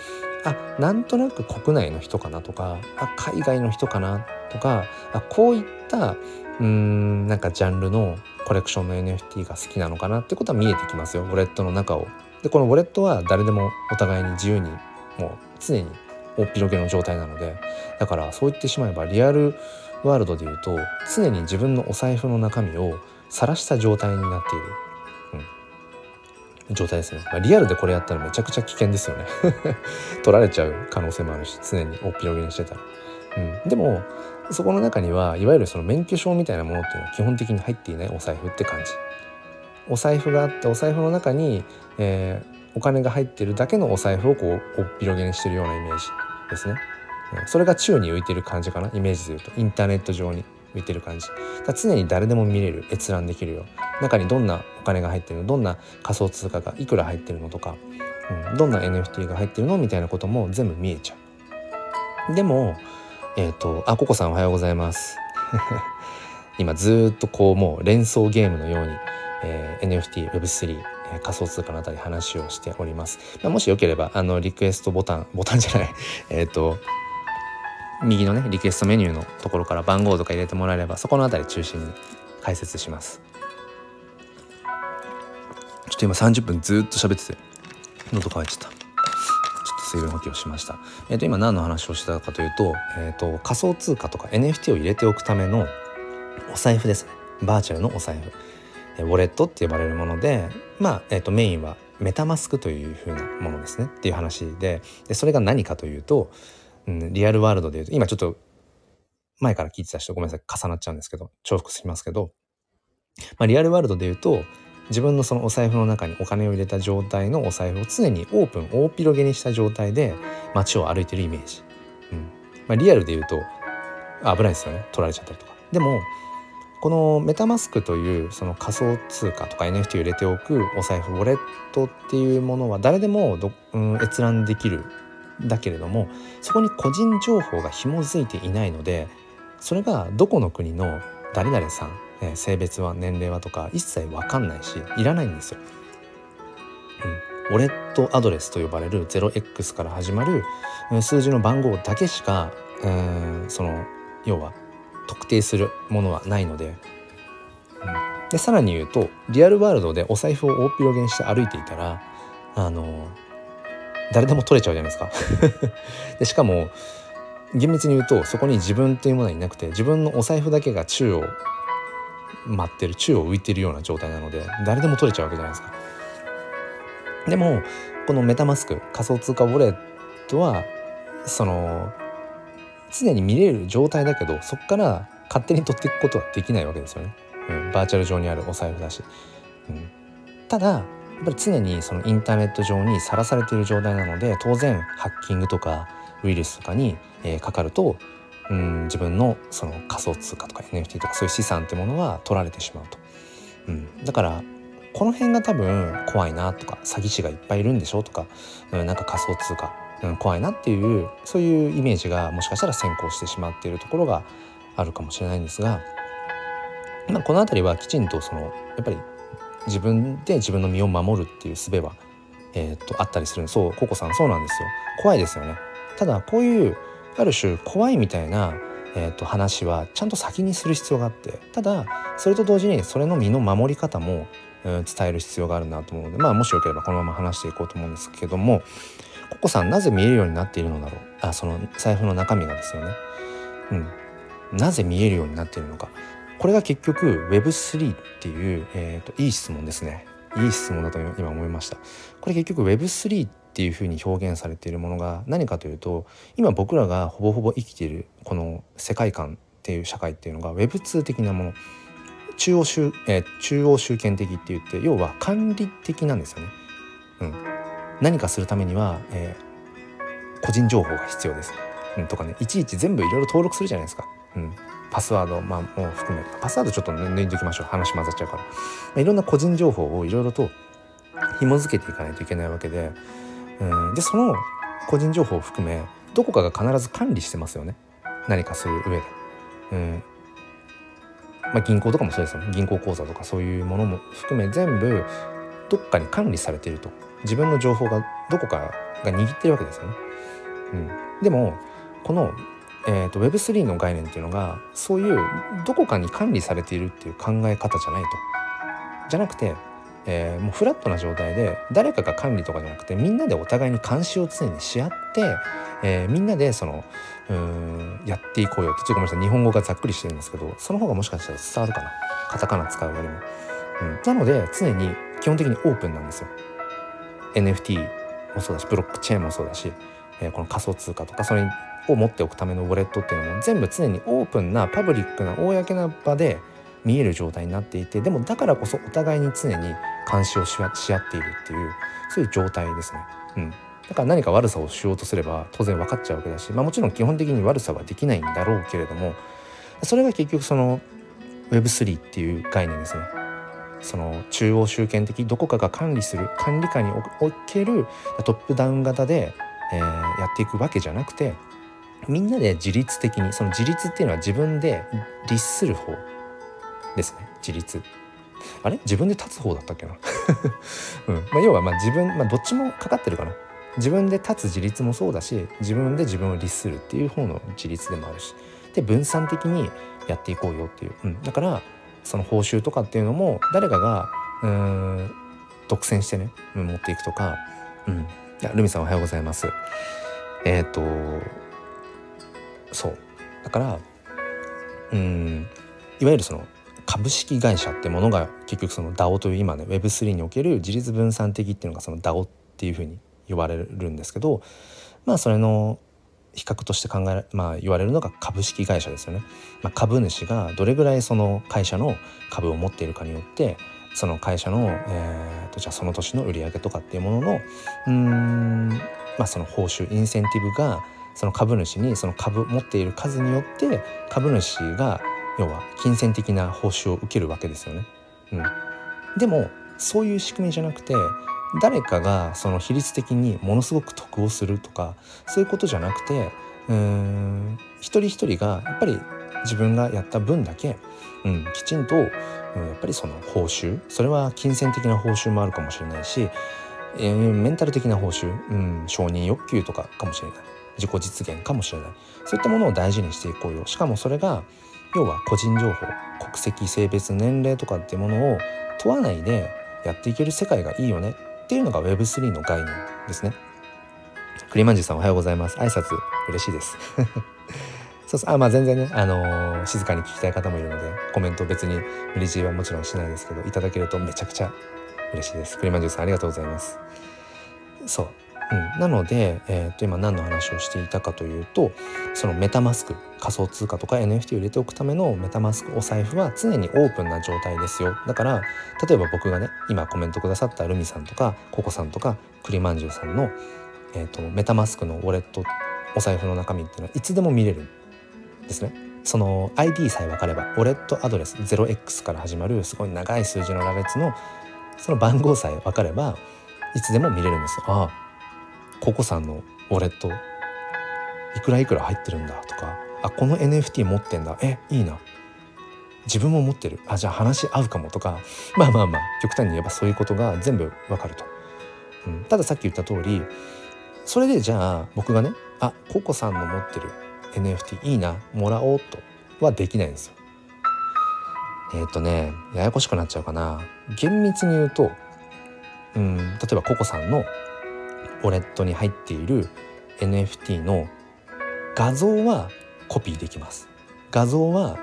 あなんとなく国内の人かなとかあ海外の人かなとかあこういったうんなんかジャンルのコレクションの NFT が好きなのかなってことは見えてきますよウォレットの中を。でこのウォレットは誰でもお互いに自由にもう常に大っ広げの状態なのでだからそう言ってしまえばリアルワールドで言うと常に自分のお財布の中身を晒した状態になっている。状態ですね、まあ、リアルでこれやったらめちゃくちゃ危険ですよね。[LAUGHS] 取られちゃう可能性もあるし常に大っ広げにしてたら、うん、でもそこの中にはいわゆるその免許証みたいなものっていうのは基本的に入っていないお財布って感じ。お財布があってお財布の中に、えー、お金が入ってるだけのお財布をこうおっ広げにしてるようなイメージ。ですね。それが宙に浮いてる感じかな。イメージでいうと。インターネット上に浮いてる感じ。常に誰でも見れる閲覧できるよ。中にどんなお金が入ってるの？どんな仮想通貨がいくら入ってるのとか、うん、どんな NFT が入ってるのみたいなことも全部見えちゃう。でもえっ、ー、とあここさんおはようございます。[LAUGHS] 今ずっとこうもう連想ゲームのように、えー、NFTWeb3 仮想通貨のあたり話をしております。まあ、もしよければ、あの、リクエストボタン、ボタンじゃない [LAUGHS] えっと、右のね、リクエストメニューのところから番号とか入れてもらえれば、そこのあたり中心に解説します。ちょっと今30分ずっと喋ってて、喉乾いちゃった。ちょっと水分補給をしました。えっ、ー、と、今何の話をしてたかというと、えっ、ー、と、仮想通貨とか NFT を入れておくためのお財布ですね。バーチャルのお財布。ウォレットって呼ばれるものでまあ、えーとメインはメタマスクという風なものですねっていう話ででそれが何かというとうん、リアルワールドで言うと、今ちょっと前から聞いてた人ごめんなさい、重なっちゃうんですけど、重複しますけど、まあ、リアルワールドで言うと、自分のそのお財布の中にお金を入れた状態のお財布を常にオープン、大広げにした状態で街を歩いてるイメージ。うんまあ、リアルで言うと危ないですよね。取られちゃったりとか。でも、このメタマスクというその仮想通貨とか NFT を入れておくお財布ウォレットっていうものは誰でもど、うん、閲覧できるだけれどもそこに個人情報が紐づいていないのでそれがどこの国の誰々さん、えー、性別は年齢はとか一切分かんないしいらないんですよ。うん、ウォレットアドレスと呼ばれる 0x から始まる数字の番号だけしか、えー、その要は特定するものはないので,、うん、でさらに言うとリアルワールドでお財布を大広げにして歩いていたらあの誰でも取れちゃうじゃないですか。[LAUGHS] でしかも厳密に言うとそこに自分っていうものはいなくて自分のお財布だけが宙を待ってる宙を浮いてるような状態なので誰でも取れちゃうわけじゃないですか。でもこのメタマスク仮想通貨ウォレットはその常に見れる状態だけどそこから勝手に取っていくことはできないわけですよね。うん、バーチャル上にあるお財布だし。うん、ただやっぱり常にそのインターネット上にさらされている状態なので当然ハッキングとかウイルスとかに、えー、かかるとうん自分のその仮想通貨とか NFT とかそういう資産ってものは取られてしまうと。うん、だからこの辺が多分怖いなとか詐欺師がいっぱいいるんでしょとか、うん、なんか仮想通貨、うん、怖いなっていうそういうイメージがもしかしたら先行してしまっているところがあるかもしれないんですが、まあ、この辺りはきちんとそのやっぱり自分で自分の身を守るっていう術は、えー、っとあったりするそうココさんそうなんですよ。怖いですよね。ただこういうある種怖いみたいな、えー、と話はちゃんと先にする必要があってただそれと同時にそれの身の守り方も、うん、伝える必要があるなと思うのでまあもしよければこのまま話していこうと思うんですけどもココさんなぜ見えるようになっているのだろう？あその財布の中身がですよね。うん、なぜ見えるようになっているのか。これが結局 Web3 っていう、えーと、いい質問ですね。いい質問だと今思いました。これ結局 Web3 っていうふうに表現されているものが何かというと今僕らがほぼほぼ生きているこの世界観っていう社会っていうのが Web2 的なもの。中央集、えー、中央集権的って言って要は管理的なんですよね。うん、何かするためには、えー、個人情報が必要です、うん、とかね。いちいち全部いろいろ登録するじゃないですか。うん。パスワード、まあ、もう含め。パスワードちょっと抜いておきましょう。話混ざっちゃうから、まあ、いろんな個人情報をいろいろと紐付けていかないといけないわけで、うん、でその個人情報を含めどこかが必ず管理してますよね。何かする上で。うん。まあ、銀行とかもそうですよね。銀行口座とかそういうものも含め全部どっかに管理されていると。自分の情報がどこかが握ってるわけですよね。うん、でもこのえーと、Web3 の概念っていうのがそういうどこかに管理されているっていう考え方じゃないと。じゃなくて、えー、もうフラットな状態で誰かが管理とかじゃなくてみんなでお互いに監視を常にし合って、えー、みんなでそのうんやっていこうよってちょっとごめんなさい日本語がざっくりしてるんですけどその方がもしかしたら伝わるかなカタカナ使うよりも。うん、なので常に基本的にオープンなんですよ。NFT もそうだしブロックチェーンもそうだし、えー、この仮想通貨とかそれを持っておくためのウォレットっていうのも全部常にオープンなパブリックな公な場で見える状態になっていてでもだからこそお互いに常に監視をし合っているっていうそういう状態ですね。うん、だから何か悪さをしようとすれば当然分かっちゃうわけだし、まあ、もちろん基本的に悪さはできないんだろうけれどもそれが結局その Web3 っていう概念ですね。その中央集権的どこかが管理する管理下におけるトップダウン型で、えー、やっていくわけじゃなくてみんなで自律的にその自立っていうのは自分で律する方ですね。自立あれ？自分で立つ方だったっけな、[LAUGHS] うん。まあ、要はまあ自分、まあ、どっちもかかってるかな。自分で立つ自立もそうだし自分で自分を律するっていう方の自立でもあるしで分散的にやっていこうよっていう、うん、だからその報酬とかっていうのも誰かがうん独占してね、持っていくとか、うん、いやルミさんおはようございます。えっ、ー、とそう。だからうんいわゆるその株式会社ってものが結局その DAO という今ね Web3 における自立分散的っていうのがその DAO っていうふうに呼ばれるんですけどまあそれの比較として考えまあ言われるのが株式会社ですよね。まあ、株主がどれぐらいその会社の株を持っているかによってその会社の、えーと、じゃあその年の売り上げとかっていうもののうんまあその報酬インセンティブがその株主にその株持っている数によって株主が要は金銭的な報酬を受けるわけですよね。うん、でもそういう仕組みじゃなくて誰かがその比率的にものすごく得をするとかそういうことじゃなくてうん一人一人がやっぱり自分がやった分だけ、うん、きちんと、うん、やっぱりその報酬それは金銭的な報酬もあるかもしれないし、えー、メンタル的な報酬、うん、承認欲求とかかもしれない。自己実現かもしれない。そういったものを大事にしていこうよ。しかもそれが要は個人情報国籍性別年齢とかっていうものを問わないでやっていける世界がいいよね。っていうのが Web3 の概念ですね。栗まんじゅうさんおはようございます。挨拶嬉しいです。[LAUGHS] そうそうあまあ全然ね、あのー、静かに聞きたい方もいるのでコメント別に無理強いはもちろんしないですけどいただけるとめちゃくちゃ嬉しいです。栗まんじゅうさんありがとうございます。そううん、なので、えー、と今何の話をしていたかというとそのメタマスク仮想通貨とか NFT を入れておくためのメタマスクお財布は常にオープンな状態ですよ。だから例えば僕がね今コメントくださったルミさんとかココさんとか栗まんじゅうさんの、えーと、メタマスクのウォレットお財布の中身っていうのはいつでも見れるんですね。その ID さえ分かればウォレットアドレス 0x から始まるすごい長い数字の羅列のその番号さえ分かればいつでも見れるんです。ああココさんのウォレットいくらいくら入ってるんだとかあこの NFT 持ってんだ。えいいな。自分も持ってる。あじゃあ話合うかもとか。[LAUGHS] まあまあまあ極端に言えばそういうことが全部わかると、うん、たださっき言った通りそれでじゃあ僕がねあココさんの持ってる NFT いいなもらおうとはできないんですよ。えっ、ー、とねややこしくなっちゃうかな。厳密に言うとうん例えばココさんのウォレットに入っている NFT の画像はコピーできます画像は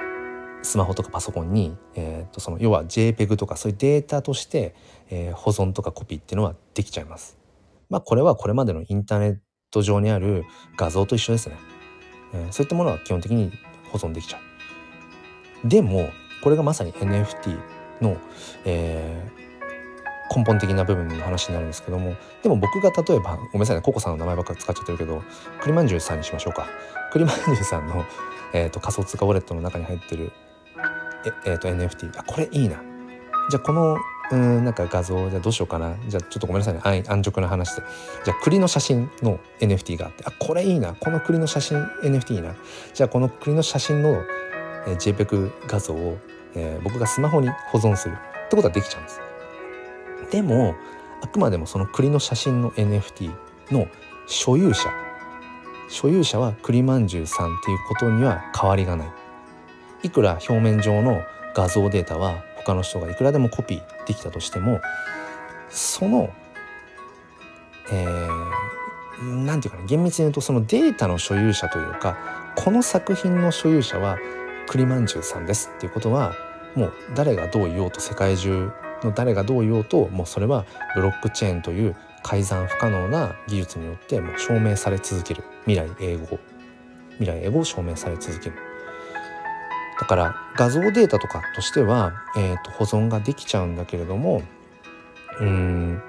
スマホとかパソコンに、えー、とその要は JPEG とかそういうデータとして、えー、保存とかコピーっていうのはできちゃいます。まあこれはこれまでのインターネット上にある画像と一緒ですね。えー、そういったものは基本的に保存できちゃう。でもこれがまさに NFT の、えー、根本的な部分の話になるんですけどもでも僕が例えばごめんなさいねココさんの名前ばっか使っちゃってるけど栗まんじゅうさんにしましょうか。栗まんじゅうさんの、えーと、仮想通貨ウォレットの中に入ってるえ、えーと、NFT あこれいいな。じゃあこのうんなんか画像じゃどうしようかな。じゃあちょっとごめんなさいね。安直な話で。じゃあ栗の写真の NFT があって。あこれいいな。この栗の写真 NFT いいな。じゃあこの栗の写真の、えー、JPEG 画像を、えー、僕がスマホに保存するってことはできちゃうんです。でもあくまでもその栗の写真の NFT の所有者。所有者は栗まんじゅうさんっていうことには変わりがない。いくら表面上の画像データは他の人がいくらでもコピーできたとしてもそのえー、なんていうかな厳密に言うとそのデータの所有者というかこの作品の所有者は栗まんじゅうさんですっていうことはもう誰がどう言おうと世界中の誰がどう言おうともうそれはブロックチェーンという改ざん不可能な技術によってもう証明され続ける。未来永劫未来永劫証明され続ける。だから画像データとかとしては、えー、と保存ができちゃうんだけれどもうん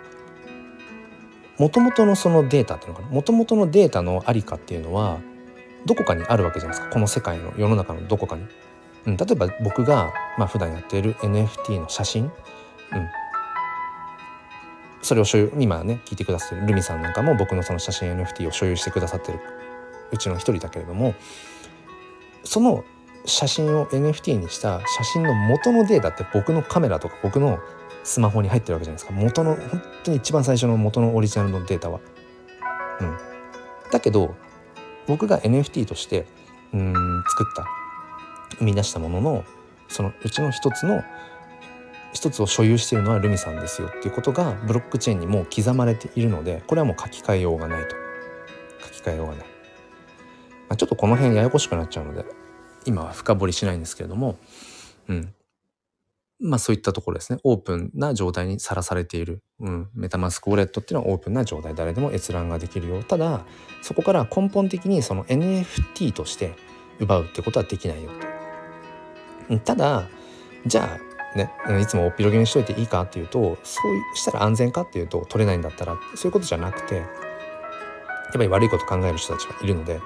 もともとのそのデータっていうのかな。もともとのデータのありかっていうのはどこかにあるわけじゃないですか。この世界の世の中のどこかに。うん、例えば僕が、まあ普段やっている NFT の写真。うん、それを所有今ね聞いてくださってるルミさんなんかも僕のその写真 NFT を所有してくださってる。うちの一人だけれどもその写真を NFT にした写真の元のデータって僕のカメラとか僕のスマホに入ってるわけじゃないですか。元の本当に一番最初の元のオリジナルのデータは。うん、だけど僕が NFT としてうん作った生み出したもののそのうちの一つの一つを所有しているのはルミさんですよっていうことがブロックチェーンにもう刻まれているのでこれはもう書き換えようがないと。書き換えようがない、まあ、ちょっとこの辺ややこしくなっちゃうので今は深掘りしないんですけれどもうん。まあそういったところですね。オープンな状態にさらされている、うん、メタマスクウォレットっていうのはオープンな状態。誰でも閲覧ができるよ。ただそこから根本的にその NFT として奪うってことはできないよと。ただじゃあね、いつもおっぴろげにしといていいかっていうとそうしたら安全かっていうと取れないんだったらそういうことじゃなくてやっぱり悪いこと考える人たちがいるので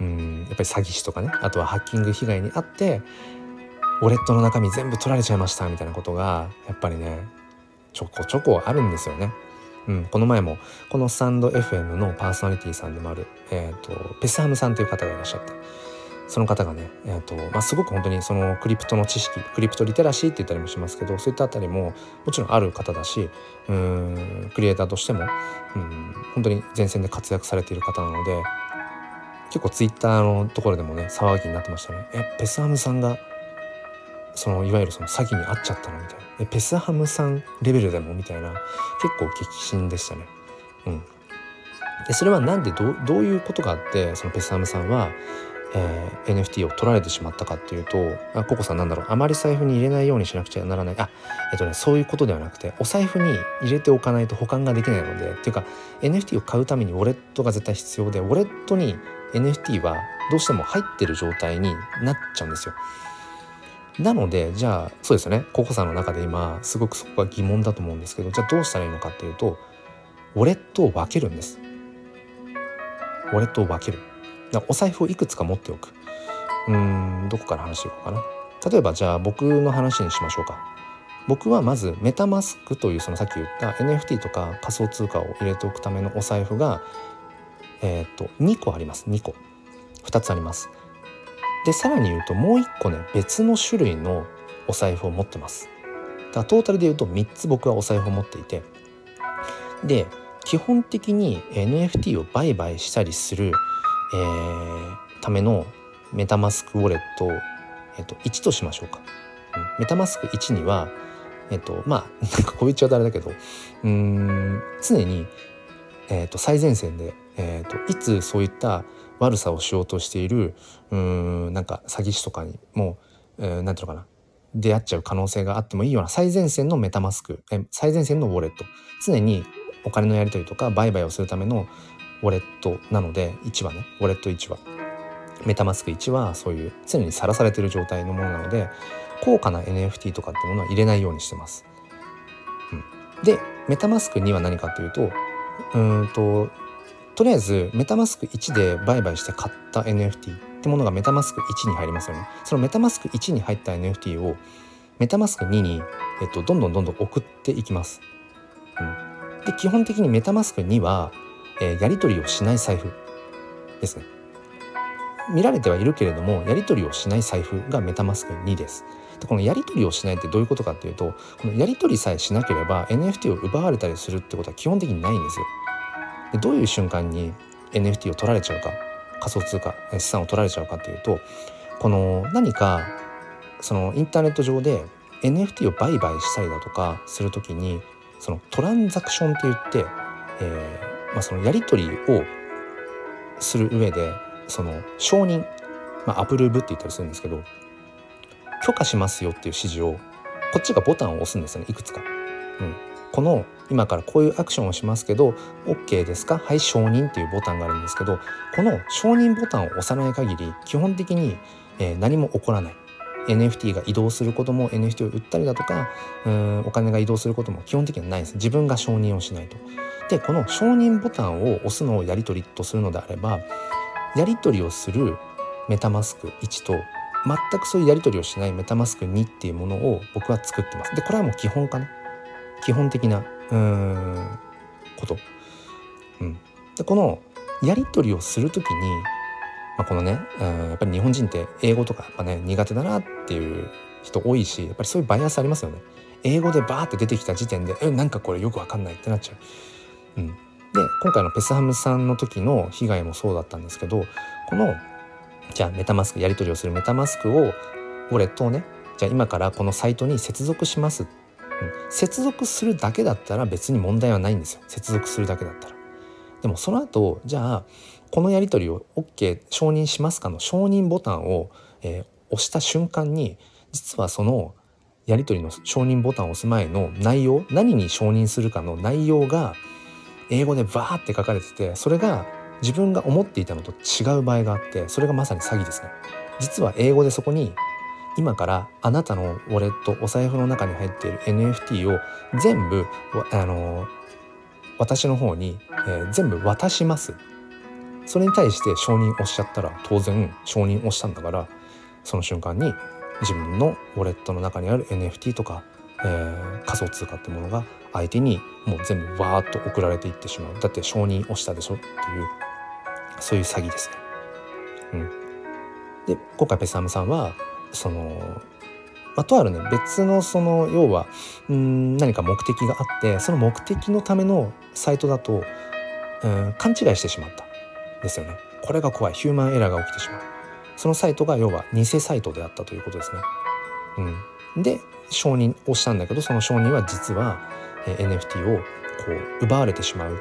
うんやっぱり詐欺師とかねあとはハッキング被害に遭ってウォレットの中身全部取られちゃいましたみたいなことがやっぱりねちょこちょこあるんですよね。うん、この前もこのスタンド FM のパーソナリティさんでもある、えーと、ペスハムさんという方がいらっしゃってその方がね、えーとまあ、すごく本当にそのクリプトの知識クリプトリテラシーって言ったりもしますけどそういったあたりももちろんある方だしうんクリエイターとしてもうん本当に前線で活躍されている方なので結構ツイッターのところでもね騒ぎになってましたね。えペスハムさんがそのいわゆるその詐欺に遭っちゃったのみたいなペスハムさんレベルでも？みたいな結構激震でしたね。うん、でそれはなんでどどういうことがあってそのペスハムさんは、えー、NFT を取られてしまったかっていうとあココさんなんだろうあまり財布に入れないようにしなくちゃならないあえっとねそういうことではなくてお財布に入れておかないと保管ができないのでっていうか NFT を買うためにウォレットが絶対必要でウォレットに NFT はどうしても入ってる状態になっちゃうんですよ。なのでじゃあそうですよねココさんの中で今すごくそこが疑問だと思うんですけどじゃあどうしたらいいのかっていうとウォレットを分けるんです。ウォレットを分ける。お財布をいくつか持っておく。うんどこから話していこうかな。例えばじゃあ僕の話にしましょうか。僕はまずメタマスクというそのさっき言った NFT とか仮想通貨を入れておくためのお財布がえっ、と2個あります2個2つありますでさらに言うともう1個ね別の種類のお財布を持ってますだからトータルで言うと3つ僕はお財布を持っていてで基本的に NFT を売買したりする、えー、ためのメタマスクウォレット、えー、と1としましょうか、メタマスク1にはえっ、ー、とまあ [LAUGHS] なんかこう言っちゃうとあれだけどうん常に、えー、と最前線で、えー、といつそういった悪さをしようとしているうんなんか詐欺師とかにもう、えー、なんていうのかな出会っちゃう可能性があってもいいような最前線のメタマスクえ最前線のウォレット。常にお金のやり取りとか売買をするためのウォレットなので1はねウォレット1はメタマスク1はそういう常にさらされてる状態のものなので高価な NFT とかっていうものは入れないようにしてます。うん、でメタマスク2は何かっていうとうんととりあえずメタマスク1で売買して買った NFT ってものがメタマスク1に入りますよね。そのメタマスク1に入った NFT をメタマスク2に、えっと、どんどんどんどん送っていきます。うんで基本的にメタマスク2は、えー、やり取りをしない財布。ですね。見られてはいるけれどもやり取りをしない財布がメタマスク2です。でこのやり取りをしないってどういうことかっていうとこのやり取りさえしなければ NFT を奪われたりするってことは基本的にないんですよ。でどういう瞬間に NFT を取られちゃうか仮想通貨資産を取られちゃうかっていうとこの何かそのインターネット上で NFT を売買したりだとかするときにそのトランザクションって言って、えーまあ、そのやり取りをする上でその承認、まあ、アプローブって言ったりするんですけど許可しますよっていう指示をこっちがボタンを押すんですよねいくつか。うん、この今からこういうアクションをしますけど OK ですか？はい承認っていうボタンがあるんですけどこの承認ボタンを押さない限り基本的に、えー、何も起こらない。NFT が移動することも NFT を売ったりだとかうんお金が移動することも基本的にはないです自分が承認をしないと。でこの承認ボタンを押すのをやり取りとするのであればやり取りをするメタマスク1と全くそういうやり取りをしないメタマスク2っていうものを僕は作ってます。でこれはもう基本かな基本的なうんこと。うん、でこのやり取りをする時にまあ、このね、うん、やっぱり日本人って英語とかやっぱね苦手だなっていう人多いしやっぱりそういうバイアスありますよね。英語でバーって出てきた時点でえなんかこれよくわかんないってなっちゃう。うん、で今回のペスハムさんの時の被害もそうだったんですけどこのじゃあメタマスクやり取りをするメタマスクをウォレットをねじゃあ今からこのサイトに接続します、うん、接続するだけだったら別に問題はないんですよ接続するだけだったら。でもその後じゃあこのやり取りを OK 承認しますかの承認ボタンを、えー、押した瞬間に実はそのやり取りの承認ボタンを押す前の内容何に承認するかの内容が英語でバーって書かれててそれが自分が思っていたのと違う場合があってそれがまさに詐欺ですね。実は英語でそこに今からあなたのウォレットお財布の中に入っている NFT を全部あの私の方に、えー、全部渡します。それに対して承認押しちゃったら当然承認押したんだからその瞬間に自分のウォレットの中にある NFT とか、えー、仮想通貨ってものが相手にもう全部わーっと送られていってしまう。だって承認押したでしょっていうそういう詐欺ですね。うん、で今回ペサムさんはその、まあ、とあるね別のその要はうん何か目的があってその目的のためのサイトだとうん勘違いしてしまった。ですよね。これが怖いヒューマンエラーが起きてしまう。そのサイトが要は偽サイトであったということですね。うん、で承認をしたんだけどその承認は実は、NFT をこう奪われてしまう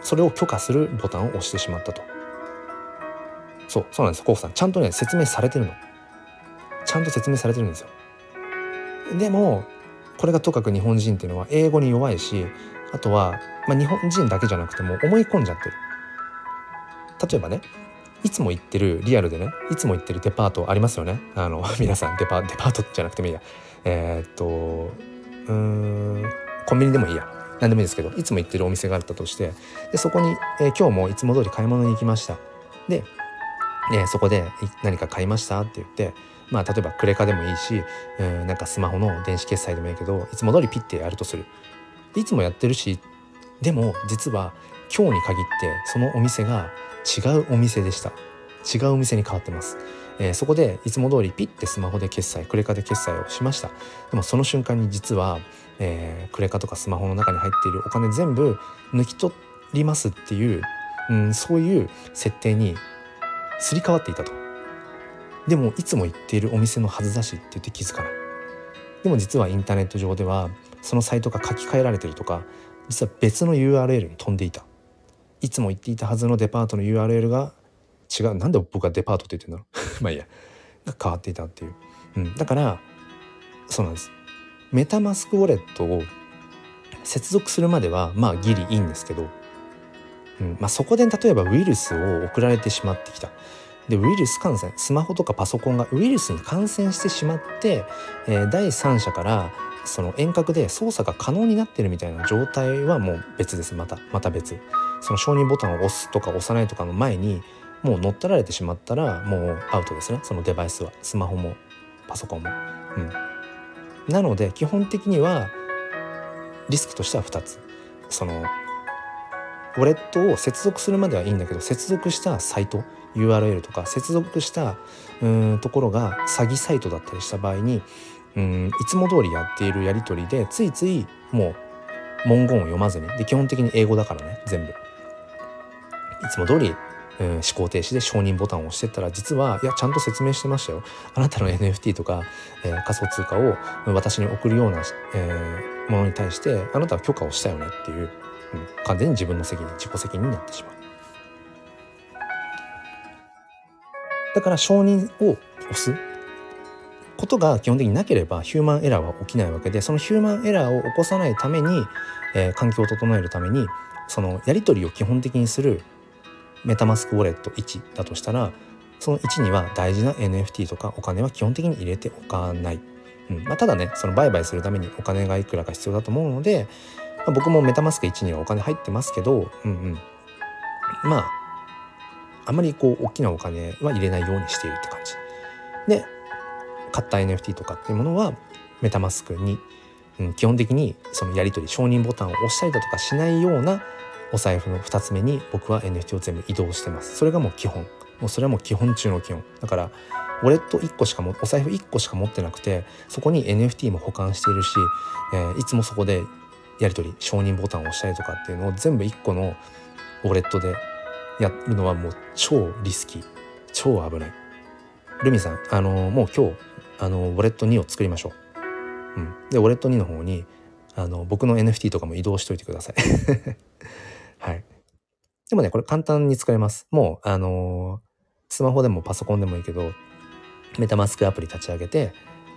それを許可するボタンを押してしまったと。そうそうなんですコウさんちゃんとね説明されてるの。ちゃんと説明されてるんですよ。でもこれがとかく日本人っていうのは英語に弱いしあとは、まあ、日本人だけじゃなくても思い込んじゃってる。例えばねいつも行ってるリアルでねいつも行ってるデパートありますよね。あの [LAUGHS] 皆さんデパデパートじゃなくてもいいや。えー、っとうんコンビニでもいいや。何でもいいですけどいつも行ってるお店があったとしてでそこに、えー、今日もいつも通り買い物に行きました。で、えー、そこで何か買いました？って言ってまあ例えばクレカでもいいしうんなんかスマホの電子決済でもいいけどいつも通りピッてやるとする。いつもやってるしでも実は今日に限ってそのお店が違うお店でした。違うお店に変わってます、えー、そこでいつも通りピッてスマホで決済クレカで決済をしました。でもその瞬間に実は、えー、クレカとかスマホの中に入っているお金全部抜き取りますっていう、うん、そういう設定にすり替わっていたと。でもいつも行っているお店のはずだしって言って気づかない。でも実はインターネット上ではそのサイトが書き換えられてるとか実は別の URL に飛んでいた。いつも行っていたはずのデパートの URL が違う。なんで僕がデパートって言ってんだろう。[LAUGHS] まあいいや。が変わっていたっていう、うん、だからそうなんです。メタマスクウォレットを接続するまではまあギリいいんですけど、うん。まあ、そこで例えばウイルスを送られてしまってきた。でウイルス感染スマホとかパソコンがウイルスに感染してしまって、えー、第三者からその遠隔で操作が可能になってるみたいな状態はもう別です。またまた別。その承認ボタンを押すとか押さないとかの前にもう乗っ取られてしまったらもうアウトですねそのデバイスはスマホもパソコンも。うん、なので基本的にはリスクとしては2つ。そのウォレットを接続するまではいいんだけど接続したサイト URL とか接続したうんところが詐欺サイトだったりした場合にうんいつも通りやっているやり取りでついついもう文言を読まずにで基本的に英語だからね全部つも通りうん、思考停止で承認ボタンを押してったら実はいやちゃんと説明してましたよ。あなたの NFT とか、えー、仮想通貨を私に送るような、えー、ものに対してあなたは許可をしたよねっていう、うん、完全に自分の責任自己責任になってしまう。だから承認を押す。ことが基本的になければヒューマンエラーは起きないわけでそのヒューマンエラーを起こさないために、えー、環境を整えるためにそのやり取りを基本的にするメタマスクウォレット1だとしたらその1には大事な NFT とかお金は基本的に入れておかない、うん。まあ、ただねその売買するためにお金がいくらか必要だと思うので、まあ、僕もメタマスク1にはお金入ってますけど、うんうん、まああまりこう大きなお金は入れないようにしているって感じ。で買った NFT とかっていうものはメタマスクに、うん、基本的にそのやり取り承認ボタンを押したりだとかしないようなお財布の2つ目に僕は NFT を全部移動してます。それがもう基本。もうそれはもう基本中の基本。だからウォレット1個しかもお財布1個しか持ってなくてそこに NFT も保管しているし、えー、いつもそこでやり取り承認ボタンを押したりとかっていうのを全部1個のウォレットでやるのはもう超リスキー。超危ない。ルミさんあのー、もう今日あのウォレット2を作りましょう、うん、でウォレット2の方にあの僕の NFT とかも移動しといてください。はい。でもね、これ簡単に作れます。もう、あのー、スマホでもパソコンでもいいけど、メタマスクアプリ立ち上げて、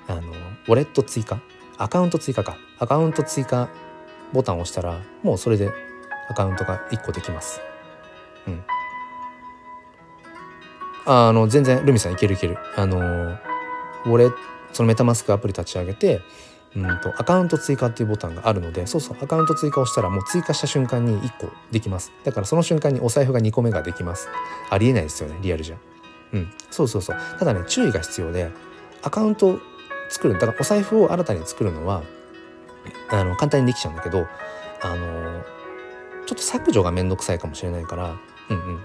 あのー、ウォレット追加？アカウント追加か。アカウント追加ボタンを押したら、もうそれでアカウントが1個できます。うん。あの、全然、ルミさんいけるいける。あのー、ウォレそのメタマスクアプリ立ち上げて、うんとアカウント追加っていうボタンがあるのでそうそうアカウント追加をしたらもう追加した瞬間に1個できます。だからその瞬間にお財布が2個目ができます。ありえないですよねリアルじゃ。うん。そうそうそう。ただね注意が必要でアカウント作るだからお財布を新たに作るのはあの簡単にできちゃうんだけどあのちょっと削除がめんどくさいかもしれないからうんうんうん。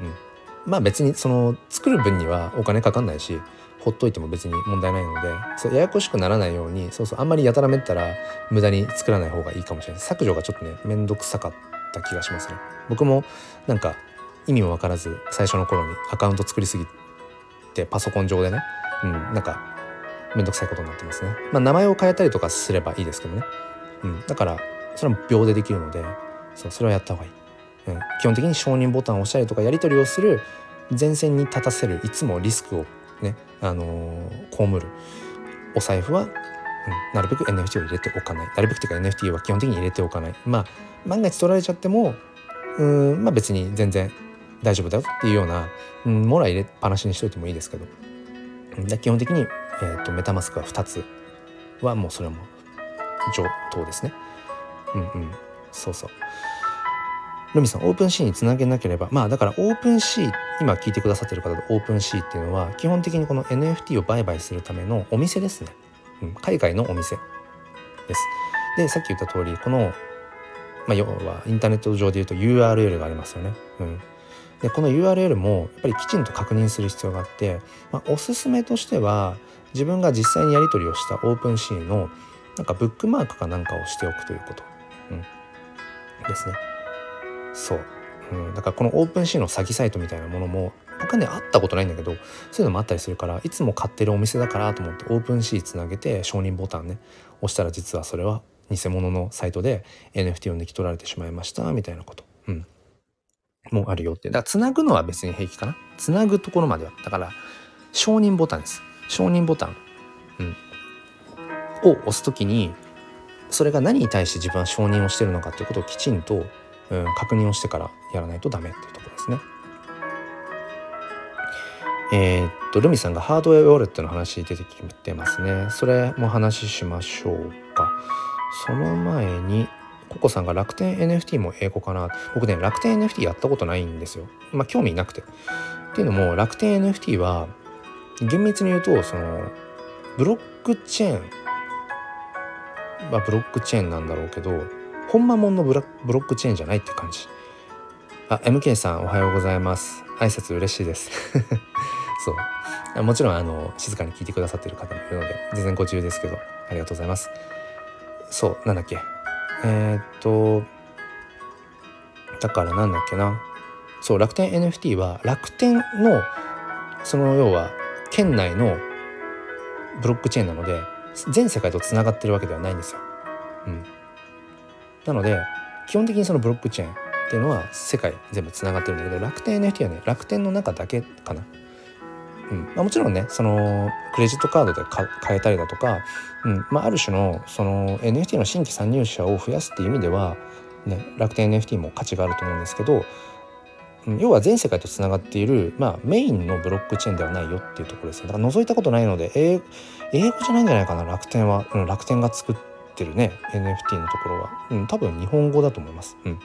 まあ別にその作る分にはお金かかんないしほっといても別に問題ないのでそうややこしくならないようにそうそうあんまりやたらめったら無駄に作らない方がいいかもしれない。削除がちょっとねめんどくさかった気がしますね。僕もなんか意味も分からず最初の頃にアカウント作りすぎてパソコン上でねうんなんかめんどくさいことになってますね。まあ名前を変えたりとかすればいいですけどね。うんだからそれも秒でできるのでそうそれはやった方がいい、うん、基本的に承認ボタンを押したりとかやり取りをする前線に立たせるいつもリスクを、あの、被る。お財布は、うん、なるべく NFT を入れておかない。なるべくというか NFT は基本的に入れておかない。まあ万が一取られちゃってもうんまあ別に全然大丈夫だよっていうような、うん、ものは入れっぱなしにしといてもいいですけど。で基本的に、えーと、 MetaMask は2つはもうそれも上等ですね。うんうんそうそう。ルミさん OpenSea につなげなければまあだから OpenSea 今聞いてくださってる方で OpenSea っていうのは基本的にこの NFT を売買するためのお店ですね、うん、海外のお店です。でさっき言った通りこの、まあ、要はインターネット上で言うと URL がありますよね、うん、でこの URL もやっぱりきちんと確認する必要があって、まあ、おすすめとしては自分が実際にやり取りをした OpenSea のなんかブックマークかなんかをしておくということ、うん、ですね。そう、うん、だからこの OpenSea の詐欺サイトみたいなものも他に会ったことないんだけどそういうのもあったりするからいつも買ってるお店だからと思って OpenSea つなげて承認ボタンね押したら実はそれは偽物のサイトで NFT を抜き取られてしまいましたみたいなこと、うん、もあるよって。だからつなぐのは別に平気かな。つなぐところまでは。だから承認ボタンです。承認ボタン、うん、を押す時にそれが何に対して自分は承認をしてるのかっていうことをきちんとうん、確認をしてからやらないとダメっていうところですね。えー、っとルミさんがハードウェアウォレットの話出てきてますね。それも話しましょうか。その前にココさんが楽天 NFT も英語かな。僕ね楽天 NFT やったことないんですよ。まあ興味なくて。っていうのも楽天 NFT は厳密に言うとそのブロックチェーンはブロックチェーンなんだろうけどほんまもんのブロックチェーンじゃないって感じ。あ MK さんおはようございます。挨拶嬉しいです。[LAUGHS] そう。もちろんあの静かに聞いてくださってる方もいるので全然ご自由ですけどありがとうございます。そうなんだっけ。えー、っとだからなんだっけな。そう楽天 NFT は楽天のその要は県内のブロックチェーンなので全世界とつながってるわけではないんですよ。うん、なので基本的にそのブロックチェーンっていうのは世界全部つながってるんだけど楽天 NFT はね楽天の中だけかな。うん。まあ、もちろんねそのクレジットカードで買えたりだとか、うん。まあ、ある種のその NFT の新規参入者を増やすっていう意味では、ね、楽天 NFT も価値があると思うんですけど、うん、要は全世界とつながっている、まあ、メインのブロックチェーンではないよっていうところですね。だから覗いたことないので英英語じゃないんじゃないかな楽天は、うん、楽天が作ってってるね NFT のところは、うん、多分日本語だと思います。うん、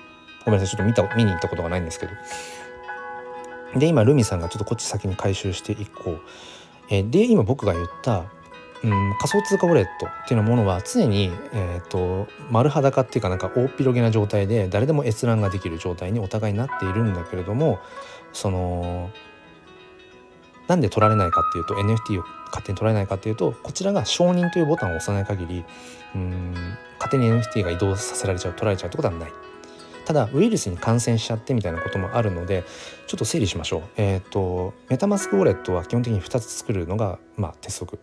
ごめんなさいちょっと見た見に行ったことがないんですけど。で今ルミさんがちょっとこっち先に回収していこう。え、で今僕が言ったうん、仮想通貨ウォレットっていうものは常に、えーと、丸裸っていうかなんか大広げな状態で誰でも閲覧ができる状態にお互いになっているんだけれどもそのなんで取られないかっていうと NFT を勝手に取られないかっていうとこちらが承認というボタンを押さない限りうん勝手に NFT が移動させられちゃう取られちゃうってことはない。ただウイルスに感染しちゃってみたいなこともあるのでちょっと整理しましょう。えっ、ー、とメタマスクウォレットは基本的に2つ作るのがまあ鉄則、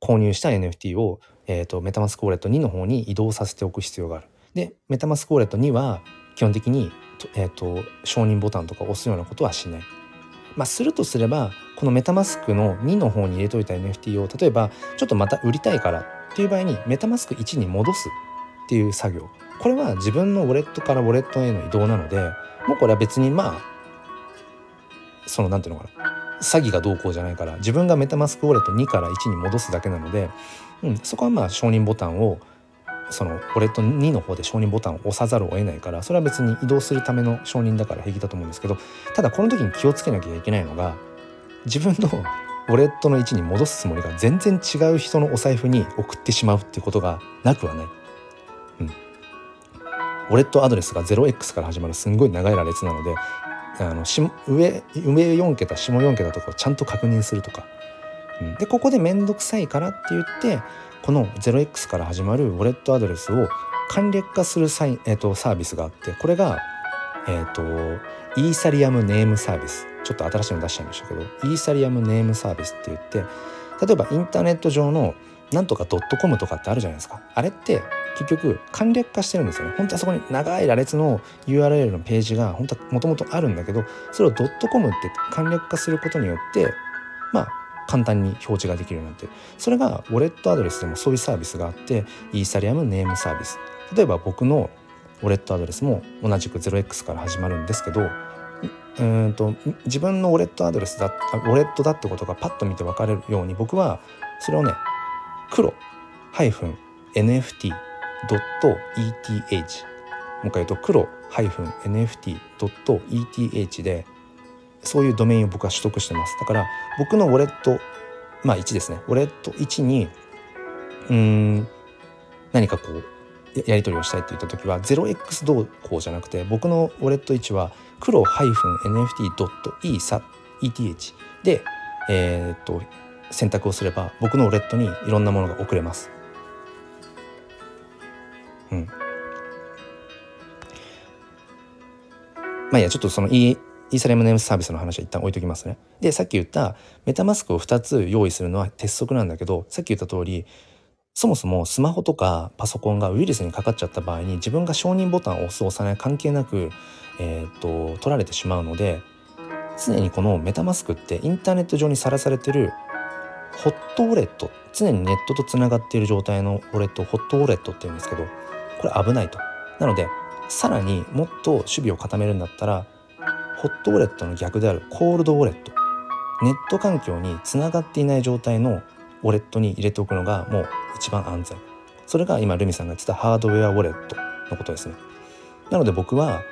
購入した NFT を、えーと、メタマスクウォレット2の方に移動させておく必要がある。でメタマスクウォレット2は基本的に、えーと承認ボタンとか押すようなことはしない。まあ、するとすればこのメタマスクの2の方に入れといた NFT を例えばちょっとまた売りたいからっていう場合にメタマスク1に戻すっていう作業。これは自分のウォレットからウォレットへの移動なのでもうこれは別にまあその何ていうのかな。詐欺がどうこうじゃないから自分がメタマスクウォレット2から1に戻すだけなので、うん、そこはまあ承認ボタンをそのウォレット2の方で承認ボタンを押さざるを得ないからそれは別に移動するための承認だから平気だと思うんですけどただこの時に気をつけなきゃいけないのが自分のウォレットの位置に戻すつもりが全然違う人のお財布に送ってしまうっていうことがなくはない。うん。ウォレットアドレスが 0x から始まるすんごい長い羅列なのであの上上4桁下4桁とかをちゃんと確認するとか、うん、でここで面倒くさいからって言ってこの 0x から始まるウォレットアドレスを簡略化するサイ、えーと、サービスがあってこれが、えーと、イーサリアムネームサービス。ちょっと新しいの出しちゃいましたけどイーサリアムネームサービスって言って例えばインターネット上のなんとかドットコムとかってあるじゃないですか。あれって結局簡略化してるんですよね。本当はそこに長い羅列の URL のページが本当はもともとあるんだけどそれをドットコムって簡略化することによってまあ簡単に表示ができるようになってそれがウォレットアドレスでもそういうサービスがあってイーサリアムネームサービス。例えば僕のウォレットアドレスも同じく 0x から始まるんですけどうんと自分のウォレットアドレスだウォレットだってことがパッと見て分かれるように僕はそれをね黒 -nft .eth もう一回言うと黒 -nft.eth でそういうドメインを僕は取得してますだから僕のウォレットまあ1ですねウォレット1にうん何かこうやり取りをしたいって言った時は 0x 動向じゃなくて僕のウォレット1は黒 -nft.eth で、えー、っと選択をすれば僕のウォレットにいろんなものが送れます。うん。まあいやちょっとその e イーサリアムネームサービスの話は一旦置いときますね。でさっき言ったメタマスクを2つ用意するのは鉄則なんだけどさっき言った通りそもそもスマホとかパソコンがウイルスにかかっちゃった場合に自分が承認ボタンを押す押さない関係なく、えーと、取られてしまうので常にこのメタマスクってインターネット上にさらされてるホットウォレット常にネットとつながっている状態のウォレットホットウォレットっていうんですけどこれ危ないと。なのでさらにもっと守備を固めるんだったらホットウォレットの逆であるコールドウォレット。ネット環境につながっていない状態のウォレットに入れておくのがもう一番安全。それが今ルミさんが言ってたハードウェアウォレットのことですね。なので僕は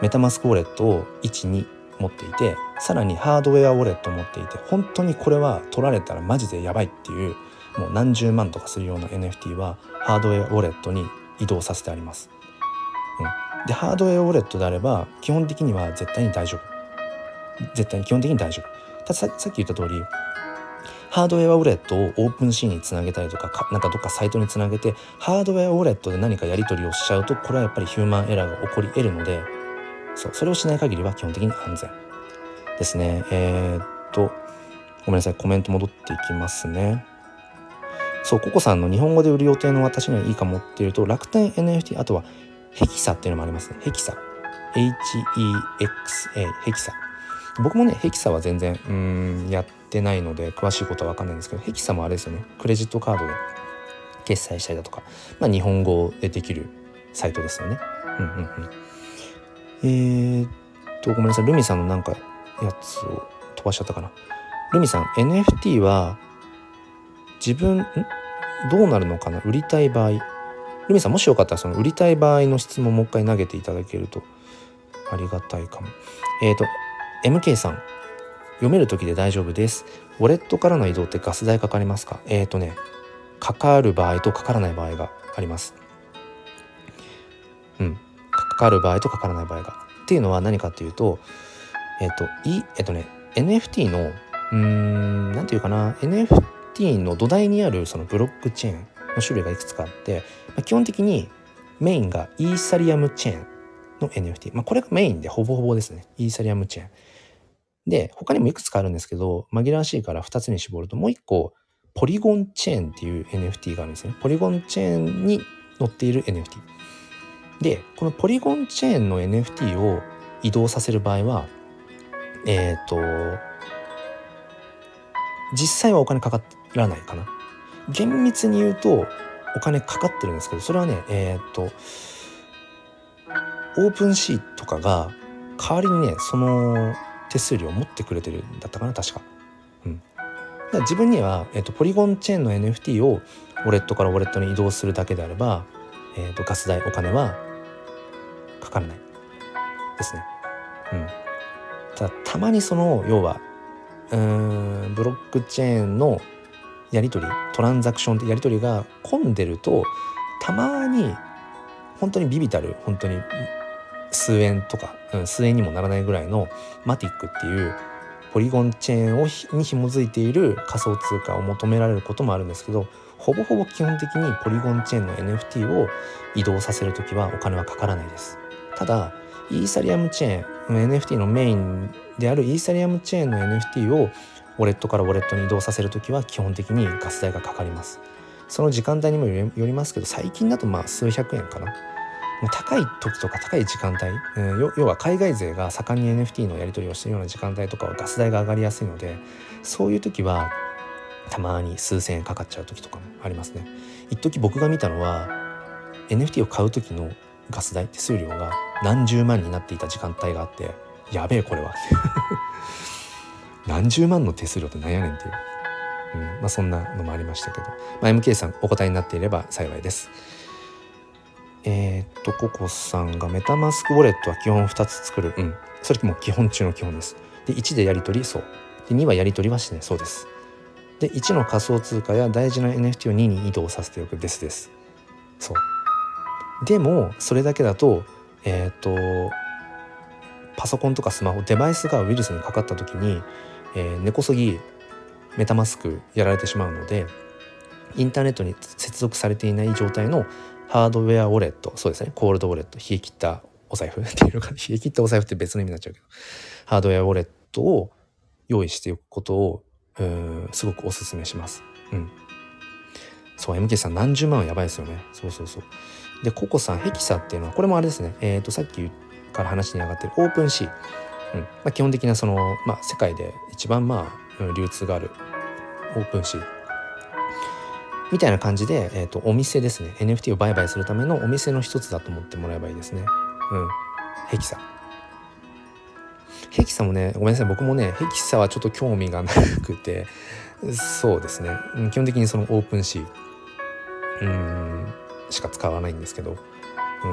メタマスクウォレットを1に持っていてさらにハードウェアウォレットを持っていて本当にこれは取られたらマジでやばいっていうもう何十万とかするような NFT はハードウェアウォレットに移動させてあります、うん、でハードウェアウォレットであれば基本的には絶対に大丈夫。絶対に基本的に大丈夫。たださっき言った通りハードウェアウォレットをオープンシーンにつなげたりとかかなんかどっかサイトにつなげてハードウェアウォレットで何かやり取りをしちゃうとこれはやっぱりヒューマンエラーが起こり得るのでそうそれをしない限りは基本的に安全。ですね。えー、っとごめんなさい。コメント戻っていきますね。そうココさんの日本語で売る予定の私にはいいかもっていうと楽天 NFT あとはヘキサっていうのもありますね。ヘキサ。HEXA ヘキサ。僕もねヘキサは全然うんやってないので詳しいことは分かんないんですけどヘキサもあれですよね。クレジットカードで決済したりだとか、まあ、日本語でできるサイトですよね。うんうんうん、えー、っとごめんなさい。ルミさんのなんかやつを飛ばしちゃったかな。ルミさん NFT は自分ん？どうなるのかな？売りたい場合。ルミさんもしよかったらその売りたい場合の質問もう一回投げていただけるとありがたいかも。えっ、ー、と MK さん読める時で大丈夫です。ウォレットからの移動ってガス代かかりますか？えっ、ー、とね、かかる場合とかからない場合があります。うん。かかる場合とかからない場合が。っていうのは何かっていうと、えっ、ー、と、い、えっ、とね、NFT の、うーん、なんていうかな、NFT の土台にあるそのブロックチェーンの種類がいくつかあって、まあ、基本的にメインがイーサリアムチェーンの NFT。まあ、これがメインでほぼほぼですね。イーサリアムチェーン。で、他にもいくつかあるんですけど、紛らわしいから2つに絞ると、もう1個、ポリゴンチェーンっていう NFT があるんですね。ポリゴンチェーンに載っている NFT。で、このポリゴンチェーンの NFT を移動させる場合は、えっ、ー、と、実際はお金かからないかな。厳密に言うと、お金かかってるんですけど、それはね、えっ、と、オープンシーとかが代わりにね、その手数料を持ってくれてるんだったかな確か。うん、だから自分には、えーと、ポリゴンチェーンの NFT をウォレットからウォレットに移動するだけであれば、えーと、ガス代お金はかからないですね。うん、ただたまにその要はうんブロックチェーンのやり取りトランザクションってやり取りが混んでるとたまに本当にビビたる本当に数円とか、うん、数円にもならないぐらいのマティックっていうポリゴンチェーンをに紐づいている仮想通貨を求められることもあるんですけどほぼほぼ基本的にポリゴンチェーンの NFT を移動させる時はお金はかからないです。ただイーサリアムチェーン NFT のメインであるイーサリアムチェーンの NFT をウォレットからウォレットに移動させる時は基本的にガス代がかかります。その時間帯にもよりますけど最近だとまあ数百円かな。高い時とか高い時間帯、うん、要は海外勢が盛んに NFT のやり取りをしているような時間帯とかはガス代が上がりやすいのでそういう時はたまに数千円かかっちゃう時とかもありますね。一時僕が見たのは NFT を買う時のガス代手数料が何十万になっていた時間帯があってやべえこれは。何十万の手数料って何やねんっていう、うん。まあ、そんなのもありましたけど、まあ、MK さんお答えになっていれば幸いです。えー、っとココさんがメタマスクウォレットは基本2つ作る。うん。それも基本中の基本です。で1でやり取りそう。で2はやり取りはしない。そうです。で1の仮想通貨や大事な NFT を2に移動させておくですです。そう。でもそれだけだとえっ、とパソコンとかスマホデバイスがウイルスにかかった時に、えー、根こそぎメタマスクやられてしまうのでインターネットに接続されていない状態のハードウェアウォレットそうですねコールドウォレット冷え切ったお財布っていうのか [LAUGHS] 冷え切ったお財布って別の意味になっちゃうけどハードウェアウォレットを用意しておくことをすごくおすすめします。うん。そう、MK さん何十万はやばいですよね。そうそうそう。で、ココさん、ヘキサっていうのは、これもあれですね。えっ、ー、と、さっきから話に上がってる OpenSea。うん。まあ、基本的なその、まあ、世界で一番まあ、流通がある OpenSea。みたいな感じで、えっ、ー、と、お店ですね。NFT を売買するためのお店の一つだと思ってもらえばいいですね。うん。ヘキサ。ヘキサもねごめんなさい僕もねヘキサはちょっと興味がなくてそうですね基本的にその OpenSea うんしか使わないんですけど、う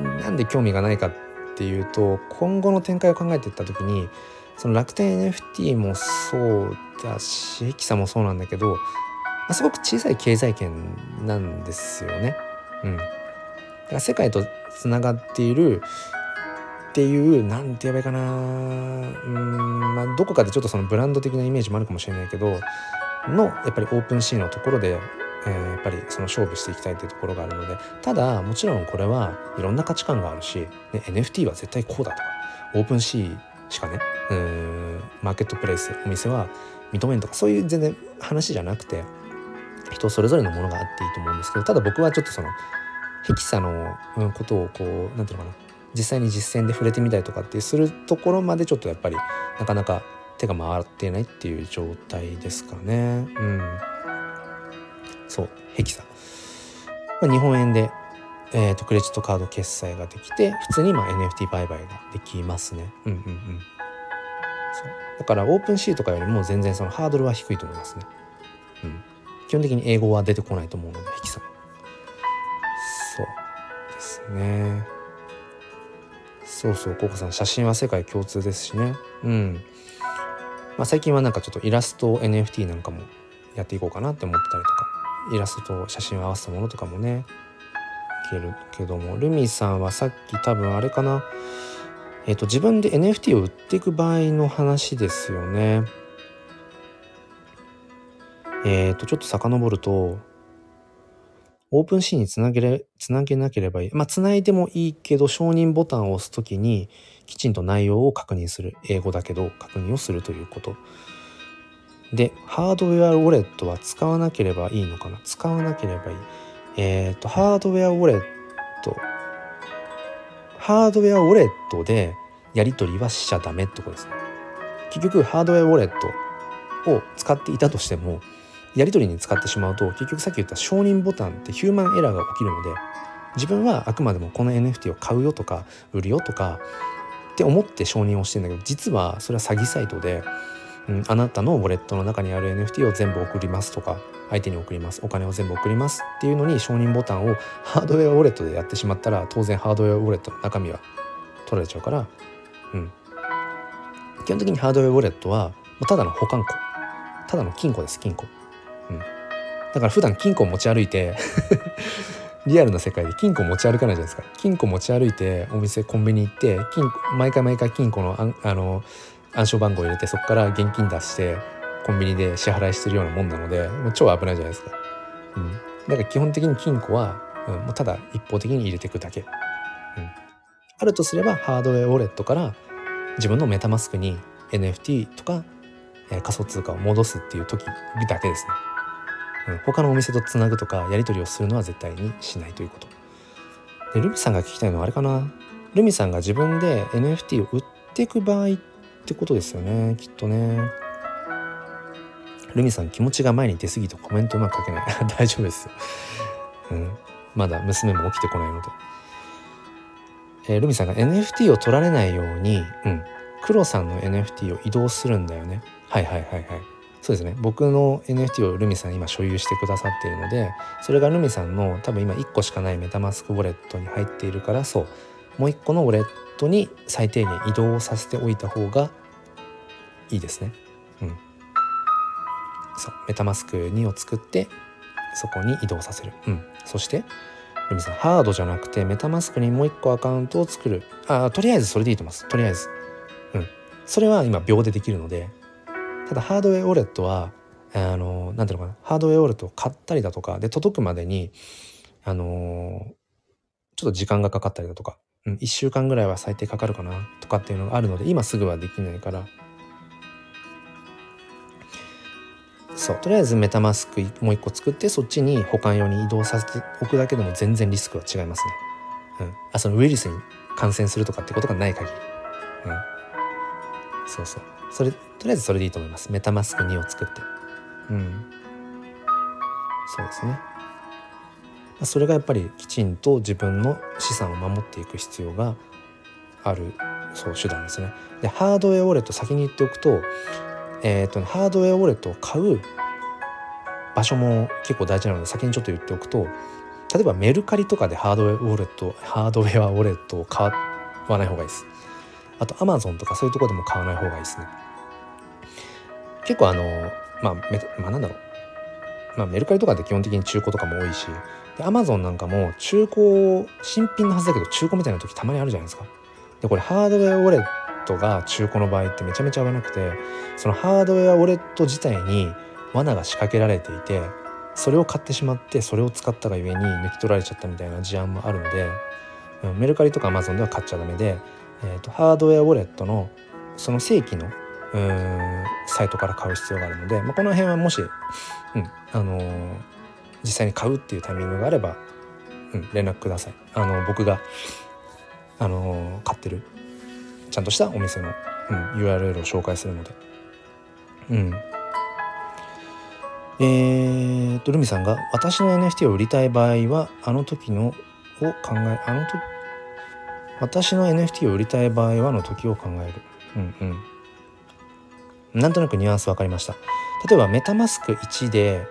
ん、なんで興味がないかっっていうと今後の展開を考えていった時にその楽天 NFT もそうだしヘキサもそうなんだけど、すごく小さい経済圏なんですよね。うん、だから世界とつながっているっていう何て言えばいいかなうんまあどこかでちょっとそのブランド的なイメージもあるかもしれないけどのやっぱりオープンシーンのところで、えー、やっぱりその勝負していきたいっていうところがあるのでただもちろんこれはいろんな価値観があるし、ね、NFT は絶対こうだとかオープンシーしかねうんマーケットプレイスお店は認めんとかそういう全然話じゃなくて人それぞれのものがあっていいと思うんですけどただ僕はちょっとそのヘキサのことをこう何て言うのかな実際に実践で触れてみたりとかってするところまでちょっとやっぱりなかなか手が回っていないっていう状態ですかね。うん。そう、ヘキサ。まあ、日本円で、えーと、クレジットカード決済ができて普通にまあ NFT 売買ができますね。うんうんうん。そうだからオープンシーとかよりも全然そのハードルは低いと思いますね。うん。基本的に英語は出てこないと思うので、ヘキサ。そうですね。そうそうココさん写真は世界共通ですしねうんまあ、最近はなんかちょっとイラスト NFT なんかもやっていこうかなって思ったりとかイラストと写真を合わせたものとかもねいけるけどもルミさんはさっき多分あれかなえっ、と自分で NFT を売っていく場合の話ですよねえっ、とちょっと遡るとオープンシーンにつなげれ、つなげなければいい。まあ、つないでもいいけど、承認ボタンを押すときに、きちんと内容を確認する。英語だけど、確認をするということ。で、ハードウェアウォレットは使わなければいいのかな？使わなければいい。えっ、ー、と、ハードウェアウォレット。ハードウェアウォレットでやり取りはしちゃダメってことですね。結局、ハードウェアウォレットを使っていたとしても、やり取りに使ってしまうと結局さっき言った承認ボタンってヒューマンエラーが起きるので自分はあくまでもこの NFT を買うよとか売るよとかって思って承認をしてんだけど実はそれは詐欺サイトで、うん、あなたのウォレットの中にある NFT を全部送りますとか相手に送ります。お金を全部送りますっていうのに承認ボタンをハードウェアウォレットでやってしまったら当然ハードウェアウォレットの中身は取られちゃうから、うん、基本的にハードウェアウォレットはただの保管庫。ただの金庫です金庫。うん。だから普段金庫を持ち歩いて [LAUGHS] リアルな世界で金庫持ち歩かないじゃないですか。金庫持ち歩いてお店コンビニ行って金毎回毎回金庫のああの暗証番号入れてそこから現金出してコンビニで支払いしてるようなもんなので超危ないじゃないですか、うん、だから基本的に金庫は、うん、もうただ一方的に入れていくだけ、うん、あるとすればハードウェアウォレットから自分のメタマスクに NFT とか、えー、仮想通貨を戻すっていう時だけですね、うん、他のお店とつなぐとかやり取りをするのは絶対にしないということ。でルミさんが聞きたいのはあれかな。ルミさんが自分で NFT を売っていく場合っってことですよねきっとね。ルミさん気持ちが前に出過ぎてコメントうまく書けない。[LAUGHS] 大丈夫ですよ、うん、まだ娘も起きてこないので、えー、ルミさんが NFT を取られないように、うん、黒さんの NFT を移動するんだよね。はいはいはいはい。そうですね。僕の NFT をルミさん今所有してくださっているのでそれがルミさんの多分今1個しかないメタマスクウォレットに入っているからそう。もう1個のウォレットに最低限移動させておいた方がいいですね。うん。そうメタマスク2を作ってそこに移動させる。うん。そしてルミさんハードじゃなくてメタマスクにもう1個アカウントを作る。あとりあえずそれでいいと思います。とりあえず。うん。それは今秒でできるのでただハードウェアウォレットはあのなんていうのかなハードウェアウォレットを買ったりだとかで届くまでにあのちょっと時間がかかったりだとかうん、1週間ぐらいは最低かかるかなとかっていうのがあるので今すぐはできないから。そうとりあえずメタマスクもう一個作ってそっちに保管用に移動させておくだけでも全然リスクは違いますね。うん、あそのウイルスに感染するとかってことがない限り。うん、そうそう。それとりあえずそれでいいと思います。メタマスク2を作って。うん。そうですね。それがやっぱりきちんと自分の資産を守っていく必要があるそう手段ですね。でハードウェアウォレット先に言っておくと,、えーと、ハードウェアウォレットを買う場所も結構大事なので先にちょっと言っておくと例えばメルカリとかでハードウェアウォレットハードウェアウォレットを買わない方がいいです。あとアマゾンとかそういうとこでも買わない方がいいですね。結構あのまあ、まあ、なんだろうまあ、メルカリとかって基本的に中古とかも多いしで Amazon なんかも中古新品のはずだけど中古みたいな時たまにあるじゃないですか。でこれハードウェアウォレットが中古の場合ってめちゃめちゃ危なくてそのハードウェアウォレット自体に罠が仕掛けられていてそれを買ってしまってそれを使ったがゆえに抜き取られちゃったみたいな事案もあるので、うん、メルカリとか Amazon では買っちゃダメで、えーと、ハードウェアウォレットのその正規のうんサイトから買う必要があるので、まあ、この辺はもし、うんあのー実際に買うっていうタイミングがあれば、うん、連絡ください。あの僕があの買ってるちゃんとしたお店の、うん、URL を紹介するので。うん。えーと、ルミさんが、私の NFT を売りたい場合は、あの時のを考え、あの時、私の NFT を売りたい場合はの時を考える。うんうん。なんとなくニュアンス分かりました。例えば、メタマスク1で、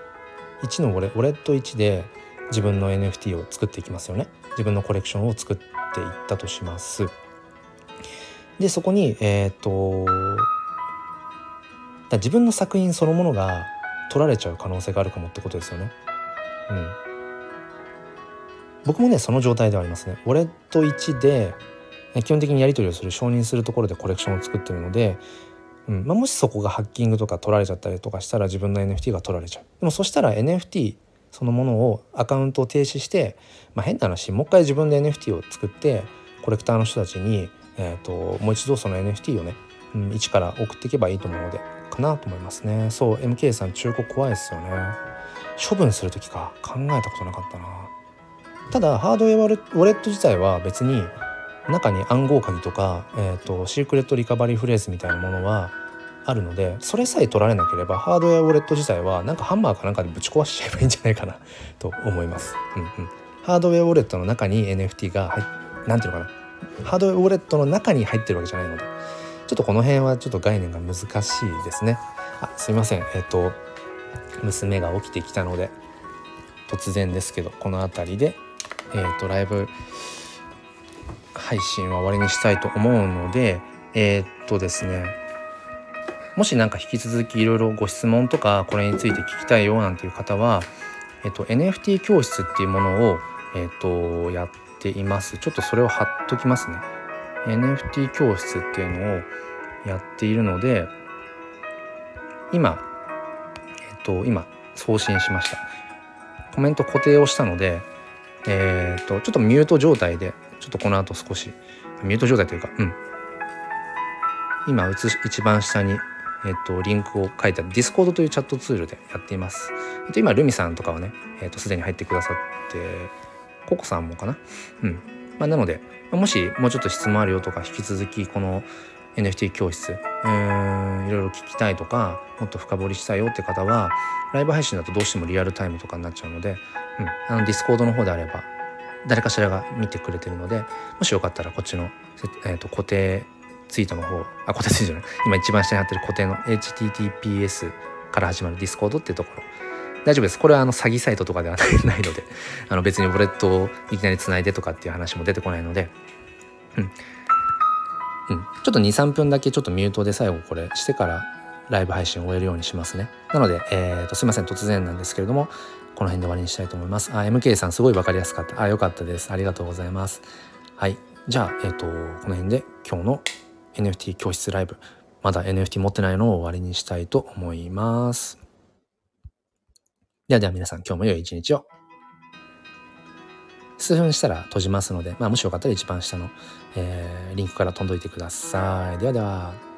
1のウォレウォレット1で自分の NFT を作っていきますよね。自分のコレクションを作っていったとします。でそこにえっ、ー、と自分の作品そのものが取られちゃう可能性があるかもってことですよね。うん。僕もねその状態ではありますね。ウォレット1で基本的にやり取りをする承認するところでコレクションを作ってるのでうん。まあ、もしそこがハッキングとか取られちゃったりとかしたら自分の NFT が取られちゃう。でもそしたら NFT そのものをアカウントを停止して、まあ、変な話もう一回自分で NFT を作ってコレクターの人たちに、えーと、もう一度その NFT をね、うん、一から送っていけばいいと思うのでかなと思いますね。そう MK さん中古怖いですよね。処分する時か。考えたことなかったな。ただハードウェアウォレット自体は別に中に暗号鍵とか、えーと、シークレットリカバリーフレーズみたいなものはあるのでそれさえ取られなければハードウェアウォレット自体はなんかハンマーかなんかでぶち壊しちゃえばいいんじゃないかな [LAUGHS] と思います。うんうん、ハードウェアウォレットの中に NFT が入なんていうのかなハードウェアウォレットの中に入ってるわけじゃないのでちょっとこの辺はちょっと概念が難しいですね。あすいませんえっ、ー、と娘が起きてきたので突然ですけどこの辺りでえっ、ー、とライブ配信は終わりにしたいと思うのでえー、っとですねもし何か引き続きいろいろご質問とかこれについて聞きたいよなんていう方は、えっと、NFT 教室っていうものを、えっと、やっています。ちょっとそれを貼っときますね。NFT 教室っていうのをやっているので今えっと今送信しました。コメント固定をしたのでえ、っとちょっとミュート状態でちょっとこの後少しミュート状態というかうん今一番下にえっと、リンクを書いてある Discord というチャットツールでやっています。えっと、今、ルミさんとかはね、えっと、すでに入ってくださって、ココさんもかな？うん。まあ、なので、もしもうちょっと質問あるよとか、引き続きこの NFT 教室、うん、いろいろ聞きたいとか、もっと深掘りしたいよって方は、ライブ配信だとどうしてもリアルタイムとかになっちゃうので、うん、あの、Discord の方であれば、誰かしらが見てくれてるので、もしよかったらこっちの、えー、と固定ツイートの方あ固定ツイートじゃない。今一番下に貼ってる固定の HTTPS から始まる Discord っていうところ。大丈夫です。これはあの詐欺サイトとかではないので [LAUGHS] あの別にウォレットをいきなりつないでとかっていう話も出てこないので。うん。うん、ちょっと23分だけちょっとミュートで最後これしてからライブ配信を終えるようにしますね。なので、えーと、すいません。突然なんですけれどもこの辺で終わりにしたいと思いますあ MK さんすごい分かりやすかったあよかったですありがとうございますはいじゃあえっ、ー、とこの辺で今日の NFT 教室ライブまだ NFT 持ってないのを終わりにしたいと思います。ではでは皆さん今日も良い一日を。数分したら閉じますので、まあ、もしよかったら一番下の、えー、リンクから飛んどいてください。ではでは。